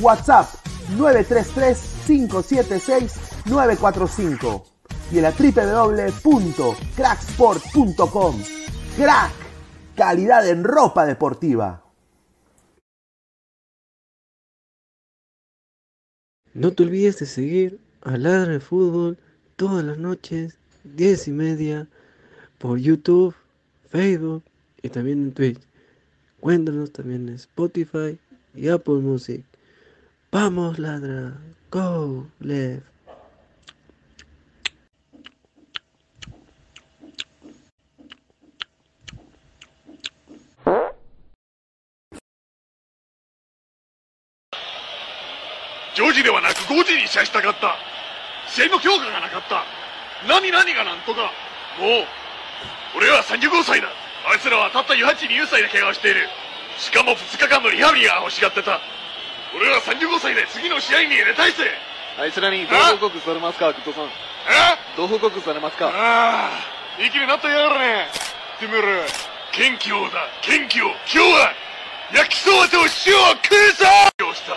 WhatsApp 933-576-945 y en la www.cracksport.com. Crack, calidad en ropa deportiva. No te olvides de seguir a Ladra Fútbol todas las noches, 10 y media, por YouTube, Facebook y también en Twitch. Cuéntanos también en Spotify y Apple Music. Vamos, ladra. Go, left.4 時ではなく5時に試合したかった。試合の強化がなかった。何何がなんとか。もう俺は35歳だ。あいつらはたった42歳で怪我をしている。しかも2日間のリハビリが欲しがってた。俺は35歳で次の試合に入れたいぜ。あいつらにどう報告されますか、グッドさん。えどう報告されますか？ああ。いい気になったやがるね。てめえら。元気をだ。元気を今日は焼きそばと塩を食うぞ！よした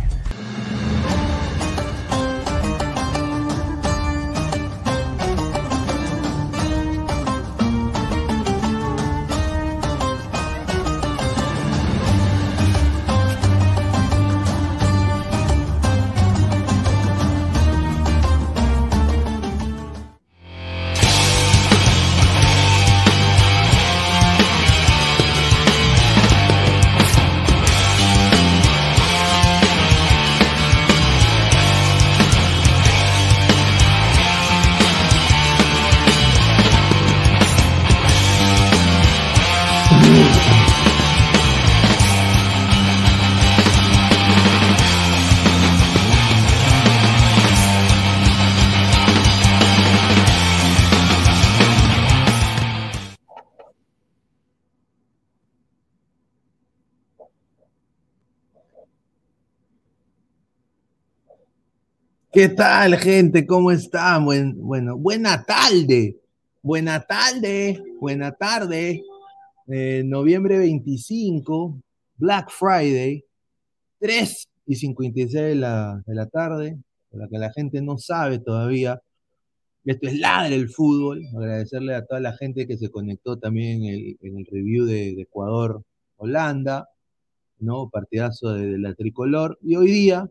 ¿Qué tal, gente? ¿Cómo están? Buen- bueno, buena tarde. Buena tarde. Buena tarde. Eh, noviembre 25, Black Friday, 3 y 56 de la, de la tarde, para que la gente no sabe todavía. Esto es Ladre el Fútbol. Agradecerle a toda la gente que se conectó también en el, en el review de, Ecuador-Holanda, ¿no? Partidazo de la tricolor. Y hoy día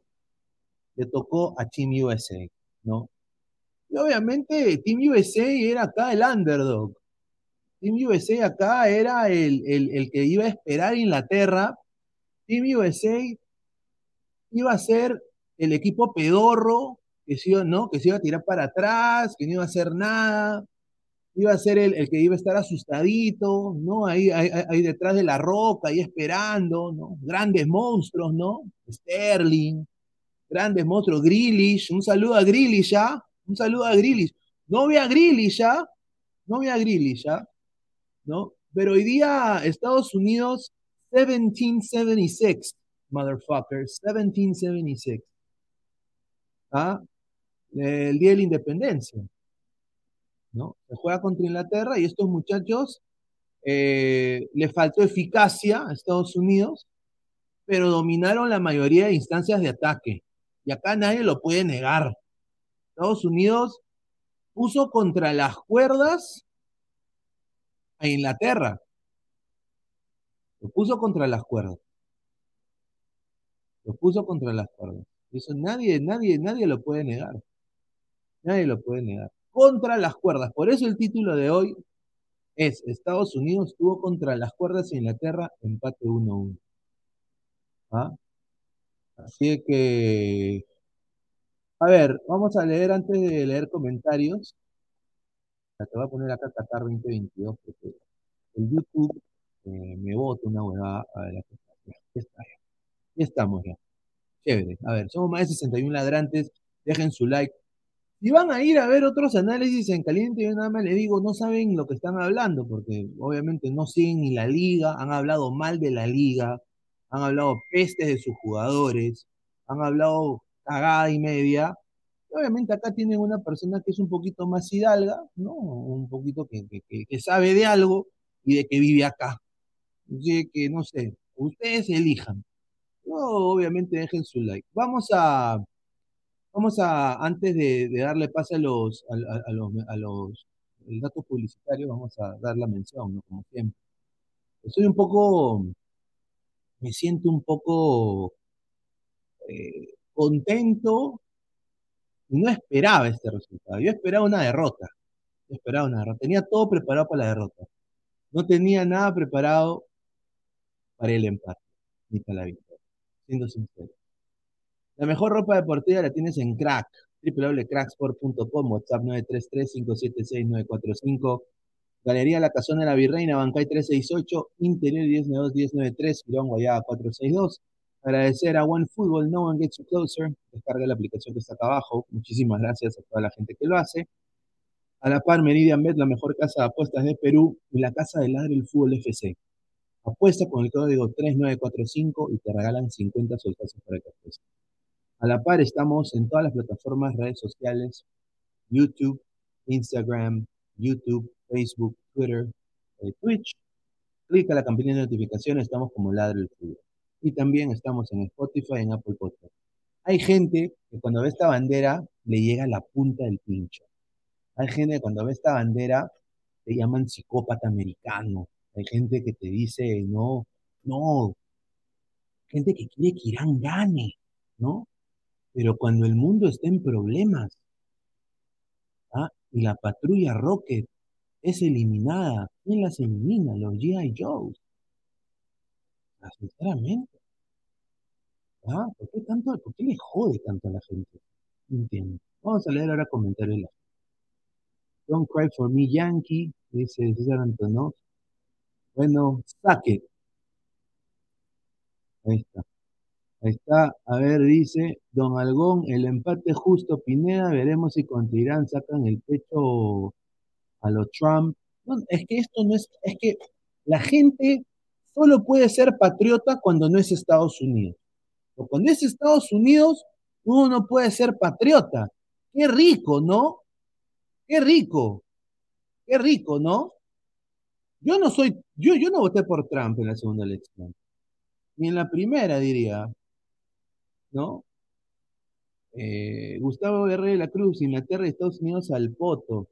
le tocó a Team USA, ¿no? Y obviamente Team USA era acá el underdog. Team USA acá era el, el- el que iba a esperar a Inglaterra. Team USA iba a ser el equipo pedorro que se iba, ¿no? que se iba a tirar para atrás, que no iba a hacer nada. Iba a ser el, el que iba a estar asustadito, ¿no? Ahí, ahí, ahí- detrás de la roca, ahí esperando, ¿no? Grandes monstruos, ¿no? Sterling, grandes monstruos, Grealish, un saludo a Grealish ya, un saludo a Grealish. No ve a Grealish ya, no ve a Grealish ya, ¿no? Pero hoy día Estados Unidos, 1776, motherfuckers, 1776. ¿Ah? El día de la independencia, ¿no? Se juega contra Inglaterra y estos muchachos eh, le faltó eficacia a Estados Unidos, pero dominaron la mayoría de instancias de ataque. Y acá nadie lo puede negar. Estados Unidos puso contra las cuerdas a Inglaterra. Lo puso contra las cuerdas. Lo puso contra las cuerdas. Eso nadie, nadie, nadie lo puede negar. Nadie lo puede negar. contra las cuerdas. Por eso el título de hoy es Estados Unidos tuvo contra las cuerdas e Inglaterra empate 1-1. ¿Ah? Así que, a ver, vamos a leer antes de leer comentarios. Te voy a poner acá Qatar 2022 porque el YouTube eh, me bota una huevada. A ver, aquí está, ya, ya. estamos ya. Chévere. A ver, somos más de 61 ladrantes. Dejen su like. Si van a ir a ver otros análisis en caliente, yo nada más les digo, no saben lo que están hablando, porque obviamente no siguen ni la liga, han hablado mal de la liga, han hablado pestes de sus jugadores, han hablado cagada y media. obviamente acá tienen una persona que es un poquito más hidalga, ¿no? Un poquito que, que, sabe de algo y de que vive acá. Así que, no sé, ustedes elijan. No, obviamente dejen su like. Vamos a, vamos a, antes de, darle pase a los, a, los, a los datos publicitarios, vamos a dar la mención, ¿no? Como siempre. Estoy un poco, me siento un poco eh, contento no esperaba este resultado. Yo esperaba una derrota. Yo esperaba una derrota. Tenía todo preparado para la derrota. No tenía nada preparado para el empate, ni para la victoria, siendo sincero. La mejor ropa deportiva la tienes en Crack, www.cracksport.com, WhatsApp 933-576-945, Galería La Casona de la Virreina, Bancay 368, Interior 1092-1093, Girón Guayaba 462. Agradecer a OneFootball, No One Gets You Closer, descarga la aplicación que está acá abajo. Muchísimas gracias a toda la gente que lo hace. A la par, Meridian Bet, la mejor casa de apuestas de Perú, y la casa de Ladre el Fútbol FC. Apuesta con el código 3945 y te regalan 50 soltazos para que apuestes. A la par estamos en todas las plataformas, redes sociales, YouTube, Instagram, YouTube, Facebook, Twitter, eh, Twitch. Clica la campanita de notificaciones, estamos como Ladre el Fútbol. Y también estamos en Spotify en Apple Podcast. Hay gente que cuando ve esta bandera le llega la punta del pincho. Hay gente que cuando ve esta bandera te llaman psicópata americano. Hay gente que te dice, no, no. Gente que quiere que Irán gane, ¿no? Pero cuando el mundo está en problemas, ¿ah? y la patrulla Rocket es eliminada, ¿quién las elimina? Los G.I. Joes. Ah, sinceramente. ¿Ah? ¿Por qué tanto, por qué le jode tanto a la gente? Entiendo. Vamos a leer ahora comentarios. Don't cry for me, Yankee, dice César Antonov. Bueno, saque. Ahí está. Ahí está, a ver, dice Don Algón, el empate justo Pineda, veremos si contra Irán sacan el pecho a los Trump. es que esto no es, es que la gente solo puede ser patriota cuando no es Estados Unidos. O cuando es Estados Unidos, uno no puede ser patriota. Qué rico, ¿no? Qué rico. Qué rico, ¿no? Yo no soy, yo, yo no voté por Trump en la segunda elección. Ni en la primera, diría. ¿no? Eh, Gustavo Guerrero de la Cruz, Inglaterra y Estados Unidos al poto.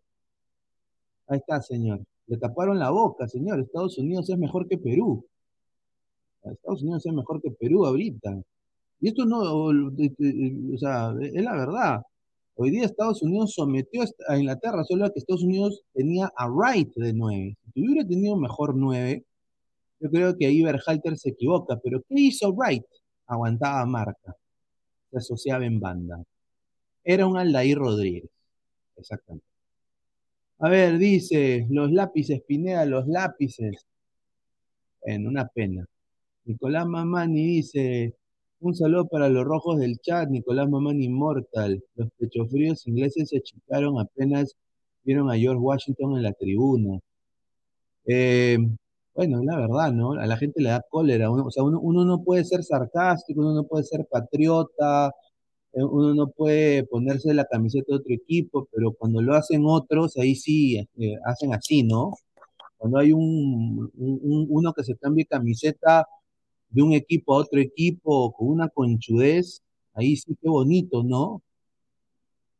Ahí está, señor. Le taparon la boca, señor. Estados Unidos es mejor que Perú. Estados Unidos es mejor que Perú ahorita. Y esto no, o sea, es la verdad. Hoy día Estados Unidos sometió a Inglaterra, solo que Estados Unidos tenía a Wright de 9. Si hubiera tenido mejor 9, yo creo que ahí Berhalter se equivoca. Pero ¿qué hizo Wright? Aguantaba marca se asociaba en banda. Era un Aldair Rodríguez. Exactamente. A ver, dice, los lápices, Pineda, los lápices. En una pena. Nicolás Mamani dice, un saludo para los rojos del chat, Nicolás Mamani Inmortal. Los pechofríos ingleses se achicaron apenas vieron a George Washington en la tribuna. Eh, bueno, la verdad, ¿no? A la gente le da cólera. o sea, uno, no puede ser sarcástico, uno no puede ser patriota, uno no puede ponerse la camiseta de otro equipo, pero cuando lo hacen otros, ahí sí eh, hacen así, ¿no? Cuando hay un, uno que se cambie camiseta de un equipo a otro equipo con una conchudez, ahí sí qué bonito, ¿no?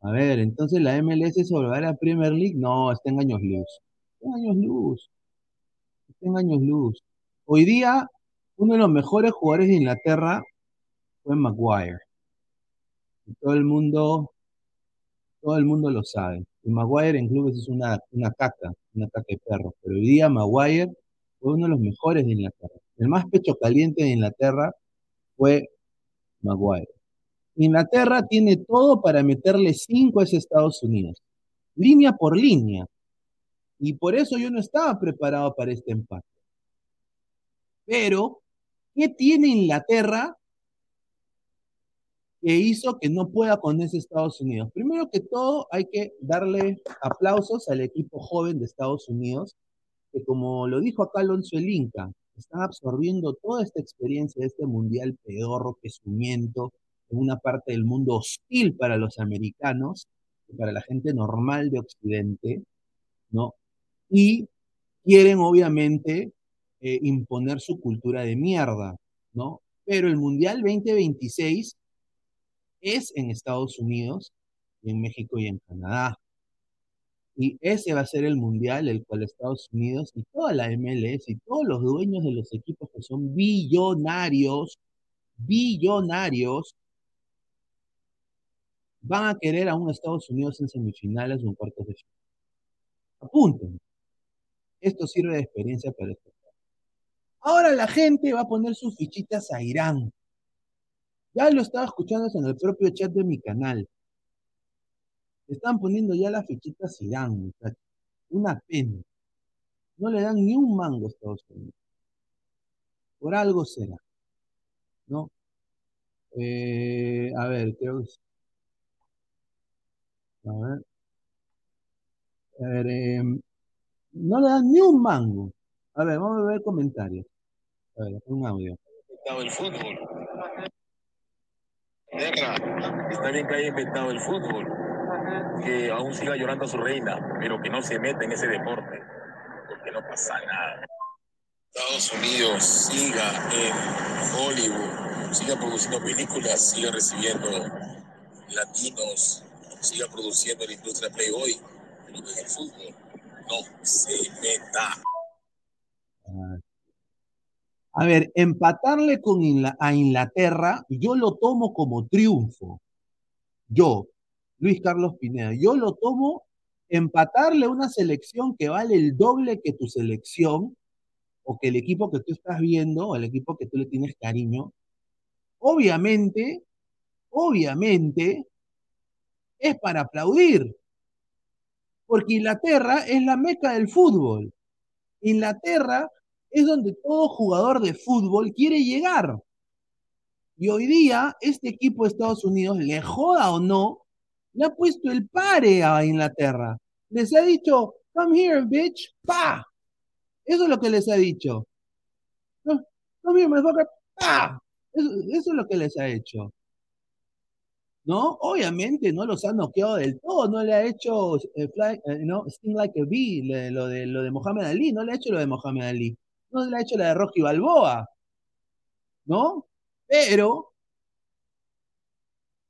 A ver, entonces la MLS sobre la Premier League, no, está en años luz. Está en años luz en años luz. Hoy día, uno de los mejores jugadores de Inglaterra fue Maguire. Todo el mundo, todo el mundo lo sabe. Y Maguire en clubes es una, una caca, una caca de perro. Pero hoy día Maguire fue uno de los mejores de Inglaterra. El más pecho caliente de Inglaterra fue Maguire. Inglaterra tiene todo para meterle cinco a ese Estados Unidos, línea por línea. Y por eso yo no estaba preparado para este empate. Pero, ¿qué tiene Inglaterra que hizo que no pueda con ese Estados Unidos? Primero que todo, hay que darle aplausos al equipo joven de Estados Unidos, que como lo dijo acá Alonso el Inca, están absorbiendo toda esta experiencia de este mundial pedorro, pesumiento, en una parte del mundo hostil para los americanos, y para la gente normal de Occidente, ¿no? Y quieren obviamente eh, imponer su cultura de mierda, ¿no? Pero el Mundial 2026 es en Estados Unidos, en México y en Canadá. Y ese va a ser el mundial, el cual Estados Unidos y toda la MLS y todos los dueños de los equipos que son billonarios, billonarios, van a querer a un Estados Unidos en semifinales o en cuartos de final. Apunten. Esto sirve de experiencia para esto. Ahora la gente va a poner sus fichitas a Irán. Ya lo estaba escuchando en el propio chat de mi canal. Están poniendo ya las fichitas a Irán, muchachos. Una pena. No le dan ni un mango a Estados Unidos. Por algo será. ¿No? Eh, a ver, creo que a ver. A ver, eh, no le dan ni un mango. A ver, vamos a ver comentarios. A ver, un audio. el fútbol. Está bien que haya inventado el fútbol, que aún siga llorando a su reina, pero que no se meta en ese deporte, porque no pasa nada. Estados Unidos siga en Hollywood, siga produciendo películas, siga recibiendo latinos, siga produciendo la industria Playboy, pero en el fútbol no se meta. A ver, empatarle con a Inglaterra, yo lo tomo como triunfo. Yo, Luis Carlos Pineda, yo lo tomo empatarle a una selección que vale el doble que tu selección, o que el equipo que tú estás viendo, o el equipo que tú le tienes cariño. Obviamente, obviamente, es para aplaudir. Porque Inglaterra es la meca del fútbol. Inglaterra es donde todo jugador de fútbol quiere llegar. Y hoy día, este equipo de Estados Unidos, le joda o no, le ha puesto el pare a Inglaterra. Les ha dicho, come here, bitch, pa. Eso es lo que les ha dicho. Come here, motherfucker, pa. Eso, es lo que les ha hecho. ¿no? Obviamente no los ha noqueado del todo, no le ha hecho eh, fly, eh, no, Sting Like a Bee, lo de, lo de Mohamed Ali, no le ha hecho lo de Mohamed Ali, no le ha hecho la de Rocky Balboa, ¿no? Pero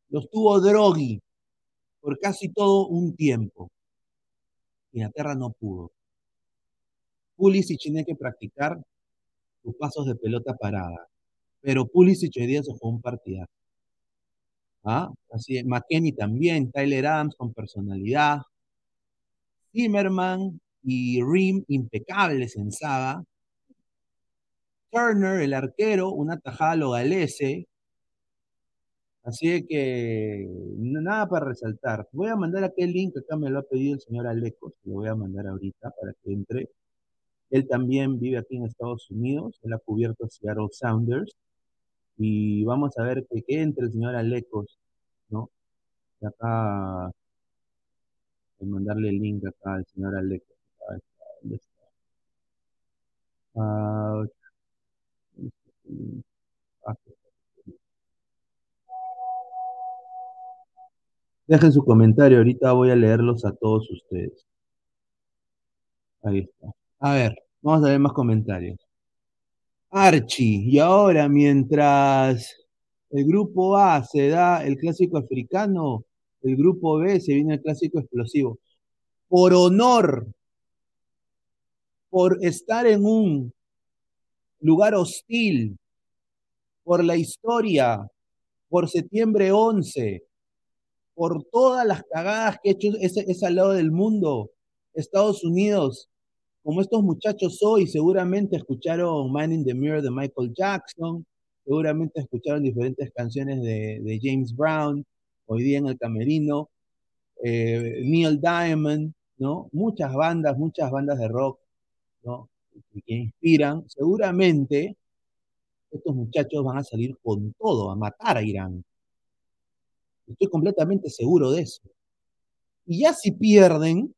los tuvo Droghi por casi todo un tiempo. Inglaterra no pudo. Pulisic tiene que practicar sus pasos de pelota parada, pero Pulisic hoy día se jugó un partidazo. ¿Ah? Así es, McKenny también, Tyler Adams con personalidad, Zimmerman y Rim impecables en saga, Turner, el arquero, una tajada lo galese, así que nada para resaltar. Voy a mandar aquel link, acá me lo ha pedido el señor Alecos, lo voy a mandar ahorita para que entre. Él también vive aquí en Estados Unidos, él ha cubierto Seattle Sounders, y vamos a ver que, entre el señor Alecos, ¿no? Acá, voy a mandarle el link acá al señor Alecos. Ah, Dejen su comentario, ahorita voy a leerlos a todos ustedes. Ahí está. A ver, vamos a ver más comentarios. Archie, y ahora mientras el grupo A se da el clásico africano, el grupo B se viene el clásico explosivo. Por honor, por estar en un lugar hostil, por la historia, por septiembre 11, por todas las cagadas que ha hecho ese, ese lado del mundo, Estados Unidos, como estos muchachos hoy seguramente escucharon Man in the Mirror de Michael Jackson, seguramente escucharon diferentes canciones de, de James Brown, hoy día en el camerino, eh, Neil Diamond, ¿no? Muchas bandas, muchas bandas de rock, ¿no? Que inspiran, seguramente estos muchachos van a salir con todo, a matar a Irán. Estoy completamente seguro de eso. Y ya si pierden,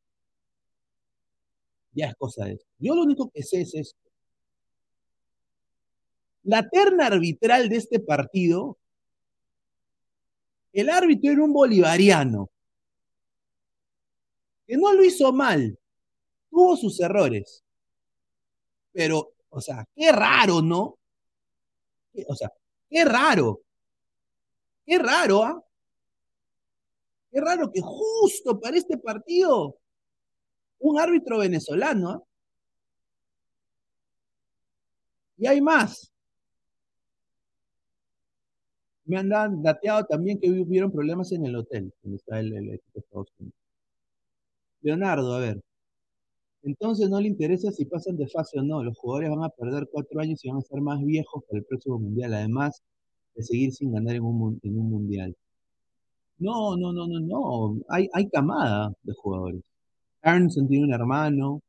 ya es cosa de eso. Yo lo único que sé es esto. La terna arbitral de este partido, el árbitro era un bolivariano, que no lo hizo mal, tuvo sus errores. Pero, o sea, qué raro, ¿no? O sea, qué raro. Qué raro, ¿ah? Qué raro que justo para este partido un árbitro venezolano. ¿ah? Y hay más. Me han dateado también que hubieron problemas en el hotel donde está el equipo de Estados Unidos. Leonardo, a ver. Entonces no le interesa si pasan de fase o no. Los jugadores van a perder cuatro años y van a ser más viejos para el próximo mundial, además de seguir sin ganar en un, en un mundial. No, no, no, no, no. Hay, hay camada de jugadores. Arnson tiene un hermano.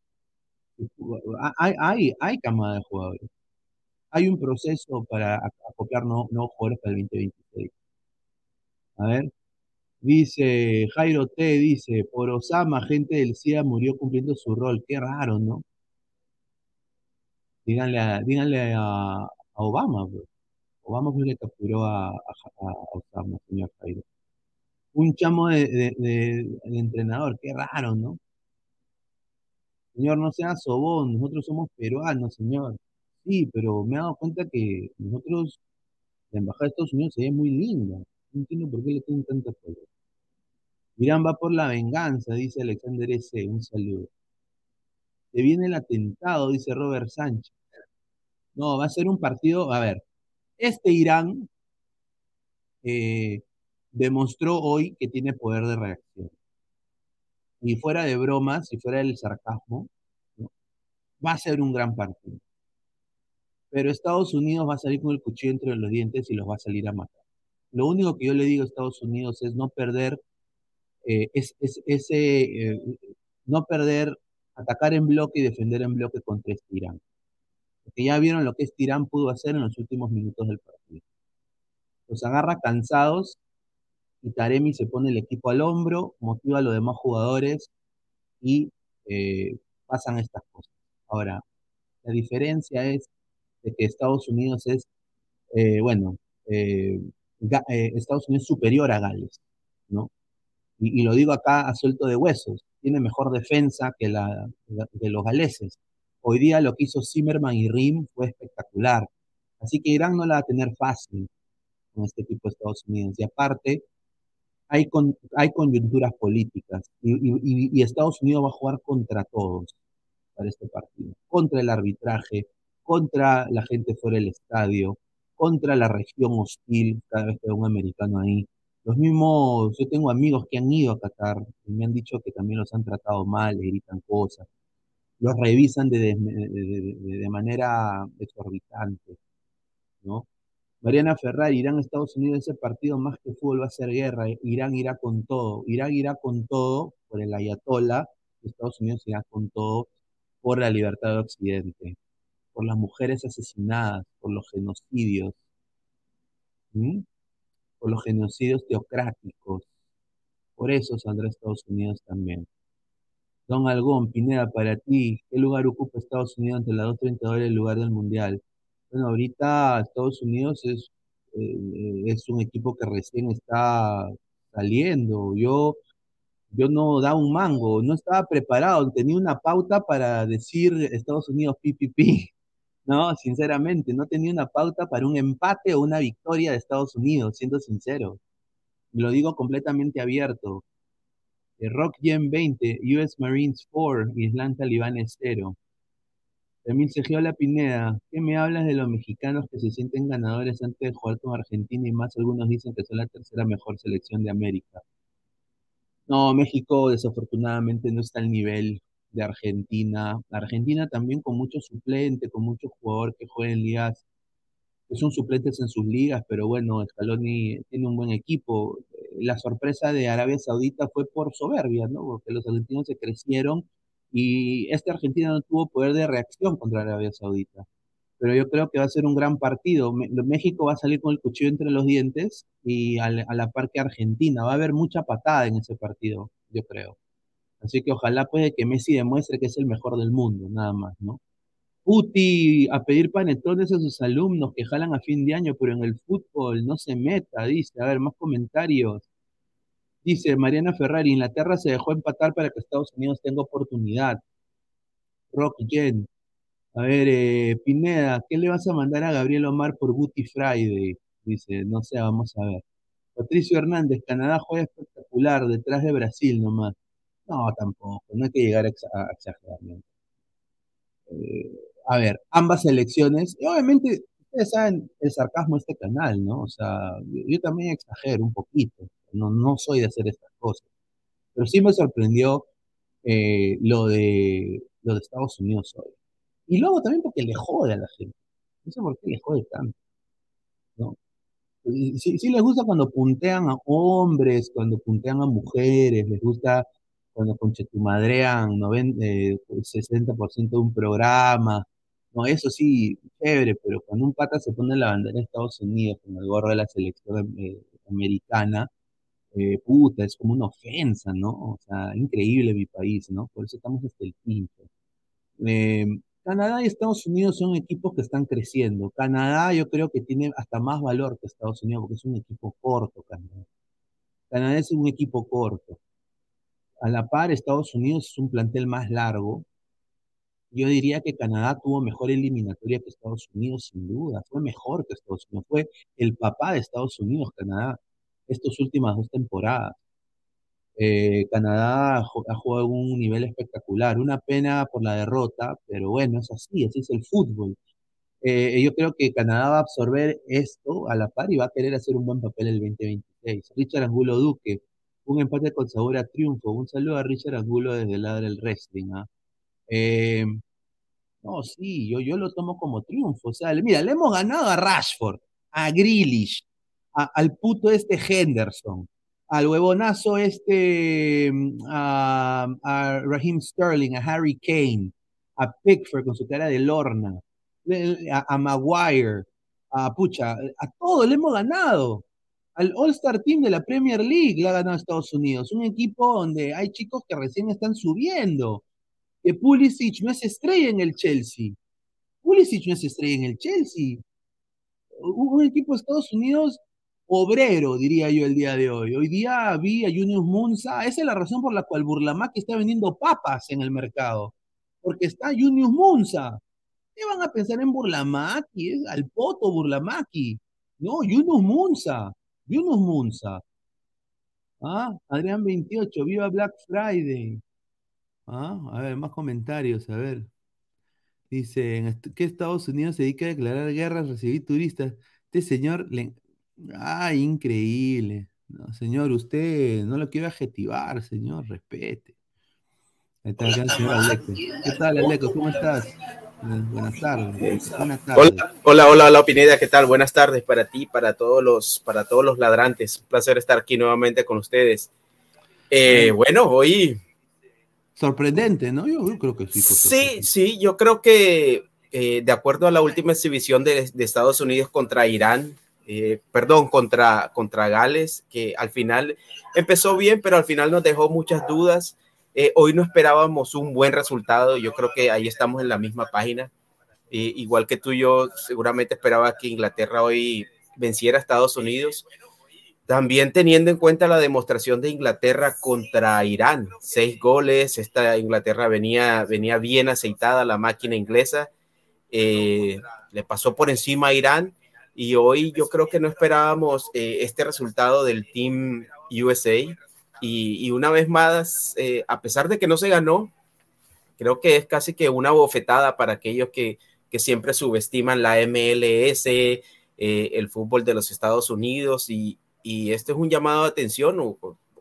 Hay, hay, hay camada de jugadores. Hay un proceso para acoplar nuevos jugadores para el 2026. A ver. Dice Jairo T, dice, por Osama, gente del CIA murió cumpliendo su rol. Qué raro, ¿no? Díganle a, díganle a, Obama. Pues. Obama fue que capturó a, Osama, señor Jairo. Un chamo de, entrenador, qué raro, ¿no? Señor, no sea sobón, nosotros somos peruanos, señor. Sí, pero me he dado cuenta que nosotros, la embajada de Estados Unidos se ve muy linda. No entiendo por qué le tienen tanta apoyo. Irán va por la venganza, dice Alexander S. Un saludo. Se viene el atentado, dice Robert Sánchez. No, va a ser un partido. A ver, este Irán eh, demostró hoy que tiene poder de reacción. Y fuera de bromas y fuera del sarcasmo, va a ser un gran partido. Pero Estados Unidos va a salir con el cuchillo entre los dientes y los va a salir a matar. Lo único que yo le digo a Estados Unidos es no perder eh, es, ese, eh, no perder, atacar en bloque y defender en bloque contra este Irán. Porque ya vieron lo que este Irán pudo hacer en los últimos minutos del partido. Los agarra cansados y Taremi se pone el equipo al hombro, motiva a los demás jugadores y eh, pasan estas cosas. Ahora, la diferencia es de que Estados Unidos es, bueno, Estados Unidos superior a Gales, ¿no? y, lo digo acá a suelto de huesos, tiene mejor defensa que la, de los galeses. Hoy día lo que hizo Zimmerman y Rim fue espectacular. Así que Irán no la va a tener fácil con este equipo de Estados Unidos. Y aparte, hay, con, hay coyunturas políticas y, y, Estados Unidos va a jugar contra todos para este partido. Contra el arbitraje, contra la gente fuera del estadio, contra la región hostil, cada vez que hay un americano ahí. Los mismos, yo tengo amigos que han ido a Qatar y me han dicho que también los han tratado mal, le gritan cosas, los revisan de, manera exorbitante, ¿no? Mariana Ferrari, Irán, Estados Unidos, ese partido más que fútbol va a ser guerra, Irán irá con todo, Irán irá con todo por el ayatollah, Estados Unidos irá con todo por la libertad de Occidente, por las mujeres asesinadas, por los genocidios por los genocidios teocráticos. Por eso saldrá Estados Unidos también. Don Algón, Pineda, para ti, ¿qué lugar ocupa Estados Unidos ante la 230 el lugar del Mundial? Bueno, ahorita Estados Unidos es, eh, es un equipo que recién está saliendo. Yo, yo no da un mango, no estaba preparado, tenía una pauta para decir Estados Unidos PPP. No, sinceramente, no tenía una pauta para un empate o una victoria de Estados Unidos, siendo sincero. Lo digo completamente abierto. El Rock Gen 20, US Marines 4, Island Talibanes 0. También Sergio La Pineda, ¿qué me hablas de los mexicanos que se sienten ganadores antes de jugar con Argentina y más algunos dicen que son la tercera mejor selección de América? No, México desafortunadamente no está al nivel de Argentina. Argentina también con mucho suplente, con mucho jugador que juega en ligas, que son suplentes en sus ligas, pero bueno, Scaloni tiene un buen equipo. La sorpresa de Arabia Saudita fue por soberbia, ¿no? Porque los argentinos se crecieron y esta Argentina no tuvo poder de reacción contra Arabia Saudita. Pero yo creo que va a ser un gran partido. México va a salir con el cuchillo entre los dientes y a la par que Argentina. Va a haber mucha patada en ese partido, yo creo. Así que ojalá puede que Messi demuestre que es el mejor del mundo, nada más, ¿no? Uti a pedir panetones a sus alumnos que jalan a fin de año, pero en el fútbol no se meta, dice. A ver, más comentarios. Dice Mariana Ferrari, Inglaterra se dejó empatar para que Estados Unidos tenga oportunidad. Rock Jen. A ver, eh, Pineda, ¿qué le vas a mandar a Gabriel Omar por Booty Friday? Dice, no sé, vamos a ver. Patricio Hernández, Canadá juega espectacular, detrás de Brasil nomás. No, tampoco, no hay que llegar a, exagerar. Eh, a ver, ambas elecciones, obviamente, ustedes saben el sarcasmo de este canal, ¿no? O sea, yo, también exagero un poquito, no, no soy de hacer estas cosas, pero sí me sorprendió eh, lo, de, lo de Estados Unidos hoy. Y luego también porque le jode a la gente. No sé por qué le jode tanto. ¿no? Sí, sí les gusta cuando puntean a hombres, cuando puntean a mujeres, les gusta cuando conchetumadrean 90, eh, 60% de un programa. No, eso sí, chévere, pero cuando un pata se pone la bandera de Estados Unidos con el gorro de la selección eh, americana, eh, puta, es como una ofensa, ¿no? O sea, increíble mi país, ¿no? Por eso estamos hasta el pincho. Canadá y Estados Unidos son equipos que están creciendo. Canadá yo creo que tiene hasta más valor que Estados Unidos porque es un equipo corto, Canadá. Canadá es un equipo corto. A la par, Estados Unidos es un plantel más largo. Yo diría que Canadá tuvo mejor eliminatoria que Estados Unidos, sin duda. Fue mejor que Estados Unidos. Fue el papá de Estados Unidos, Canadá, estas últimas dos temporadas. Eh, Canadá ha jugado un nivel espectacular. Una pena por la derrota, pero bueno, es así, así es el fútbol. Eh, yo creo que Canadá va a absorber esto a la par y va a querer hacer un buen papel el 2026. Richard Angulo Duque, un empate con sabor a triunfo. Un saludo a Richard Angulo desde el del wrestling. ¿ah? Eh, no, sí, yo, yo lo tomo como triunfo. O sea, mira, le hemos ganado a Rashford, a Grealish, al puto este Henderson, al huevonazo este, a, a Raheem Sterling, a Harry Kane, a Pickford con su cara de lorna, a, a Maguire, a Pucha, a todos le hemos ganado al All-Star Team de la Premier League le ha ganado Estados Unidos. Un equipo donde hay chicos que recién están subiendo. Que Pulisic no es estrella en el Chelsea. Pulisic no es estrella en el Chelsea. Un equipo de Estados Unidos obrero, diría yo el día de hoy. Hoy día vi a Junius Munza. Esa es la razón por la cual Burlamaki está vendiendo papas en el mercado. Porque está Junius Munza. ¿Qué van a pensar en Burlamaki? Es al poto Burlamaki. No, Yunus Munza. Yunus Munza. Ah, Adrián 28, viva Black Friday. Ah, a ver, más comentarios, a ver. Dice, ¿qué Estados Unidos se dedica a declarar guerras, recibir turistas? Este señor, le... increíble. No, señor, usted no lo quiere adjetivar, señor, respete. Está señor Aleco. ¿Qué tal, Aleco? ¿Cómo estás? Buenas tardes. Hola, hola, hola, hola, Pineda, ¿qué tal? Buenas tardes para ti, para todos los, para todos los ladrantes. Un placer estar aquí nuevamente con ustedes. Eh, bueno, hoy. Sorprendente, ¿no? Yo, creo que sí. Sí, sí, yo creo que eh, de acuerdo a la última exhibición de, Estados Unidos contra Irán, eh, perdón, contra, contra Gales, que al final empezó bien, pero al final nos dejó muchas dudas. Eh, hoy no esperábamos un buen resultado, yo creo que ahí estamos en la misma página. Eh, igual que tú, yo seguramente esperaba que Inglaterra hoy venciera a Estados Unidos. También teniendo en cuenta la demostración de Inglaterra contra Irán, seis goles, esta Inglaterra venía, venía bien aceitada, la máquina inglesa, eh, le pasó por encima a Irán y hoy yo creo que no esperábamos este resultado del Team USA y, una vez más, eh, a pesar de que no se ganó, creo que es casi que una bofetada para aquellos que, que siempre subestiman la MLS, eh, el fútbol de los Estados Unidos y, y este es un llamado de atención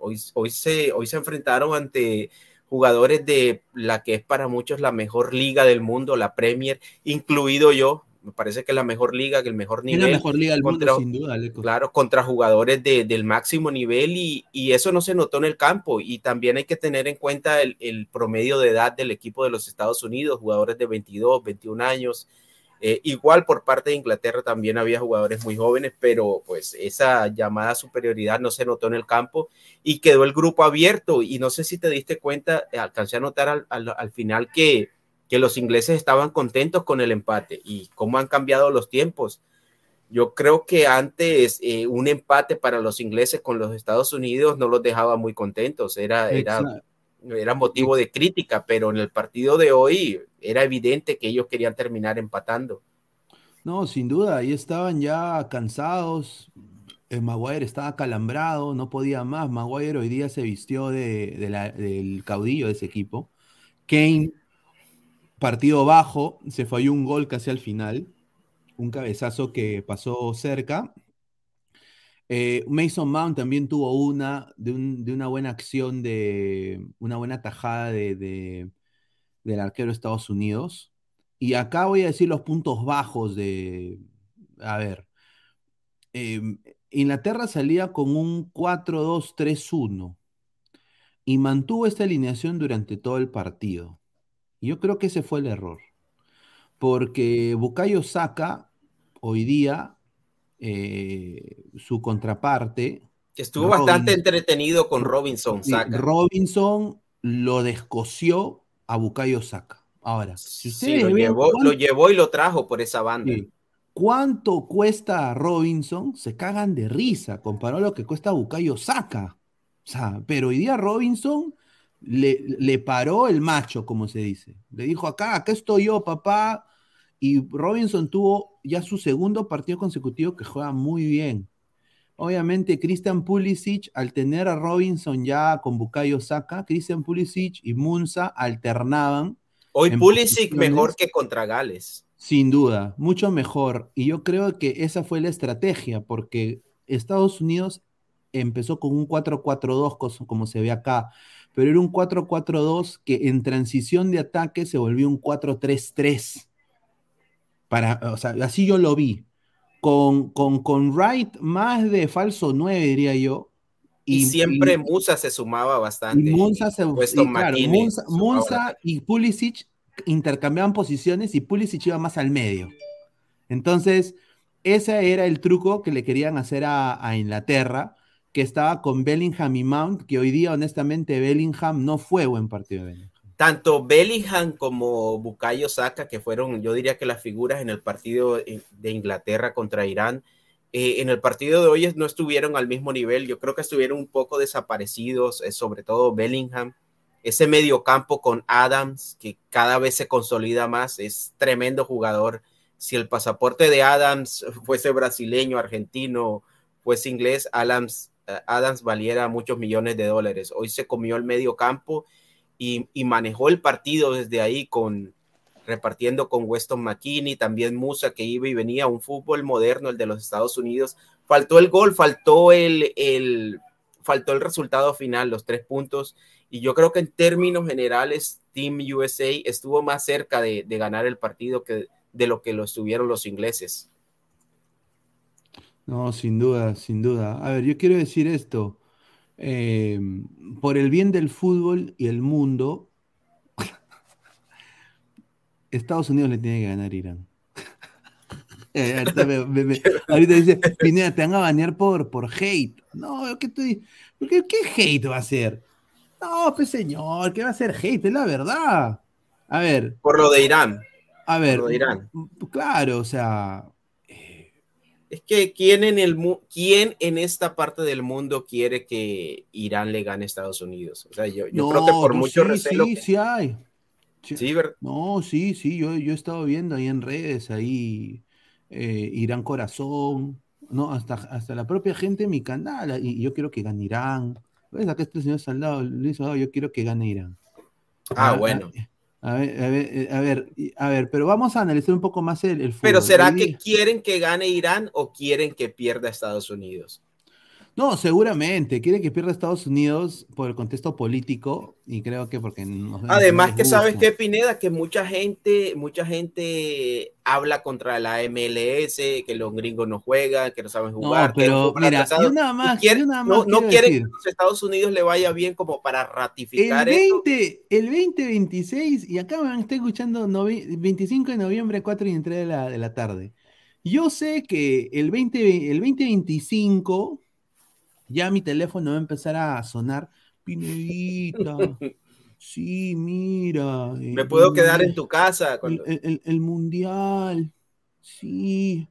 Hoy, hoy, se, hoy se enfrentaron ante jugadores de la que es para muchos la mejor liga del mundo, la Premier, incluido yo. Me parece que es la mejor liga, que el mejor nivel. Es la mejor liga del contra, mundo, sin duda. Claro, contra jugadores de, del máximo nivel y, y, eso no se notó en el campo. Y también hay que tener en cuenta el, el, promedio de edad del equipo de los Estados Unidos, jugadores de 22, 21 años. Eh, igual por parte de Inglaterra también había jugadores muy jóvenes, pero pues esa llamada superioridad no se notó en el campo y quedó el grupo abierto. Y no sé si te diste cuenta, alcancé a notar al, al, al final que, que los ingleses estaban contentos con el empate y cómo han cambiado los tiempos. Yo creo que antes eh, un empate para los ingleses con los Estados Unidos no los dejaba muy contentos, era, era, era motivo de crítica, pero en el partido de hoy era evidente que ellos querían terminar empatando. No, sin duda, ahí estaban ya cansados. El Maguire estaba calambrado, no podía más. Maguire hoy día se vistió de, de la, del caudillo de ese equipo. Kane, partido bajo, se falló un gol casi al final. Un cabezazo que pasó cerca. Eh, Mason Mount también tuvo una de, un, de, una buena acción de una buena tajada de, de, del arquero de Estados Unidos. Y acá voy a decir los puntos bajos de. A ver. Eh, Inglaterra salía con un 4-2-3-1 y mantuvo esta alineación durante todo el partido. Y yo creo que ese fue el error. Porque Bukayo Saka hoy día eh, su contraparte. Que estuvo Robin, bastante entretenido con Robinson. Saka. Robinson lo descoció a Bukayo Saka. Ahora, si ustedes sí, lo, ven, llevó, ¿cuánto, lo, llevó, y lo trajo por esa banda. Sí. ¿Cuánto cuesta Robinson? Se cagan de risa comparado a lo que cuesta Bukayo Saka. O sea, pero hoy día Robinson le, le paró el macho, como se dice. Le dijo, acá, acá estoy yo, papá, y Robinson tuvo ya su segundo partido consecutivo que juega muy bien. Obviamente, Christian Pulisic, al tener a Robinson ya con Bukayo Saka, Christian Pulisic y Munza alternaban. Hoy Pulisic mejor que contra Gales. Sin duda, mucho mejor. Y yo creo que esa fue la estrategia, porque Estados Unidos empezó con un 4-4-2, como se ve acá, pero era un 4-4-2 que en transición de ataque se volvió un 4-3-3 para, o sea, así yo lo vi. Con, con, con Wright más de falso 9, diría yo. Y, y siempre y, Musa se sumaba bastante. Y Musa, se, y, claro, Musa, Musa y Pulisic intercambiaban posiciones y Pulisic iba más al medio. Entonces, ese era el truco que le querían hacer a, a Inglaterra, que estaba con Bellingham y Mount, que hoy día, honestamente, Bellingham no fue buen partido tanto Bellingham como Bukayo Saka, que fueron, yo diría que las figuras en el partido de Inglaterra contra Irán, eh, en el partido de hoy no estuvieron al mismo nivel, yo creo que estuvieron un poco desaparecidos, eh, sobre todo Bellingham. Ese mediocampo con Adams, que cada vez se consolida más, es tremendo jugador. Si el pasaporte de Adams fuese brasileño, argentino, fuese inglés, Adams, Adams valiera muchos millones de dólares. Hoy se comió el mediocampo campo y, manejó el partido desde ahí con repartiendo con Weston McKinney, también Musa que iba y venía, un fútbol moderno, el de los Estados Unidos. Faltó el gol, faltó el, el, faltó el resultado final, los tres puntos. Y yo creo que en términos generales, Team USA estuvo más cerca de, de ganar el partido que de lo que lo estuvieron los ingleses. No, sin duda, sin duda. A ver, yo quiero decir esto. Eh, por el bien del fútbol y el mundo, Estados Unidos le tiene que ganar a Irán. Eh, ahorita, me, me, me, ahorita, dice, Pineda, te van a banear por, por hate. No, ¿qué, estoy, ¿qué, ¿qué hate va a ser? No, pues señor, ¿qué va a ser hate? Es la verdad. A ver. Por lo de Irán. A ver. Por lo de Irán. Claro, o sea, es que ¿quién en, el, ¿quién en esta parte del mundo quiere que Irán le gane a Estados Unidos? O sea, yo, yo no, creo que por mucho sí, recelo. Sí, que... sí hay. Sí, sí ¿verdad? No, sí, sí, yo, yo he estado viendo ahí en redes, ahí eh, Irán Corazón, no, hasta, hasta la propia gente en mi canal, y yo quiero que gane Irán. ¿Ves? Acá este señor Saldado, Luis Saldado, yo quiero que gane Irán. Ah, ah bueno. A ver, a ver, a ver, a ver, pero vamos a analizar un poco más el, el fútbol. Pero ¿será que quieren que gane Irán o quieren que pierda Estados Unidos? No, seguramente. Quiere que pierda Estados Unidos por el contexto político y creo que porque... no- Además no que sabes qué, Pineda, que mucha gente, mucha gente habla contra la MLS, que los gringos no juegan, que no saben jugar. que pero el mira, yo nada más- y quiere- yo nada no, más no decir- que los Estados Unidos le vaya bien como para El ratificar eso. 20, el 2026, y acá me estoy escuchando novi- 25 de noviembre, 4 y 3 de la, de la tarde. Yo sé que el, 20, el 2025 ya mi teléfono va a empezar a sonar. Pinedita, sí, mira. Me puedo quedar en tu casa. el, cuando- el- el- el mundial, sí.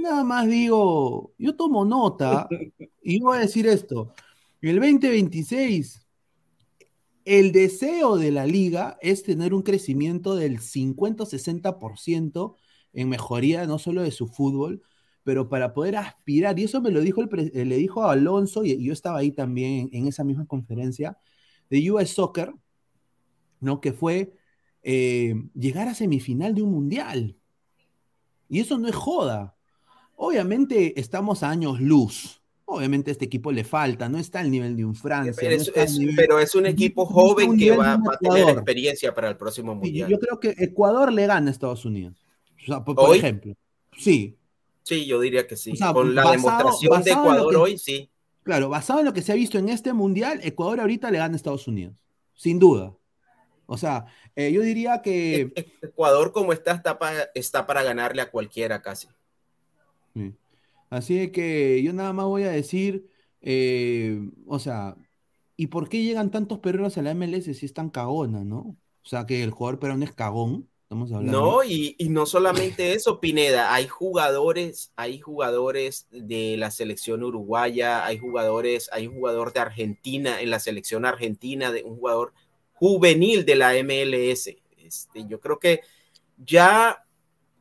Nada más digo, yo tomo nota y voy a decir esto. El 2026, el deseo de la liga es tener un crecimiento del 50-60% en mejoría no solo de su fútbol, pero para poder aspirar, y eso me lo dijo el eh, le dijo a Alonso, y, y yo estaba ahí también en esa misma conferencia de US Soccer, ¿no? Que fue eh, llegar a semifinal de un mundial. Y eso no es joda. Obviamente estamos a años luz. Obviamente a este equipo le falta, no está al nivel de un Francia. pero, es, está al es- nivel- pero es un equipo joven que va, a tener experiencia para el próximo mundial. yo creo que Ecuador le gana a Estados Unidos. O sea, por, por ejemplo. Sí, Sí, yo diría que sí. O sea, Con la basado- demostración de basado Ecuador que- hoy, sí. claro, basado en lo que se ha visto en este mundial, Ecuador ahorita le gana a Estados Unidos. Sin duda. O sea, eh, yo diría que. E- Ecuador como está, está para, está para ganarle a cualquiera casi. Sí. Así que yo nada más voy a decir, eh, o sea, ¿y por qué llegan tantos peruanos a la MLS si es tan cagona, no? O sea, que el jugador peruano es cagón, No, y, y no solamente eso, Pineda, hay jugadores, hay jugadores de la selección uruguaya, hay jugadores, hay un jugador de Argentina en la selección argentina, de un jugador juvenil de la MLS. Este, yo creo que ya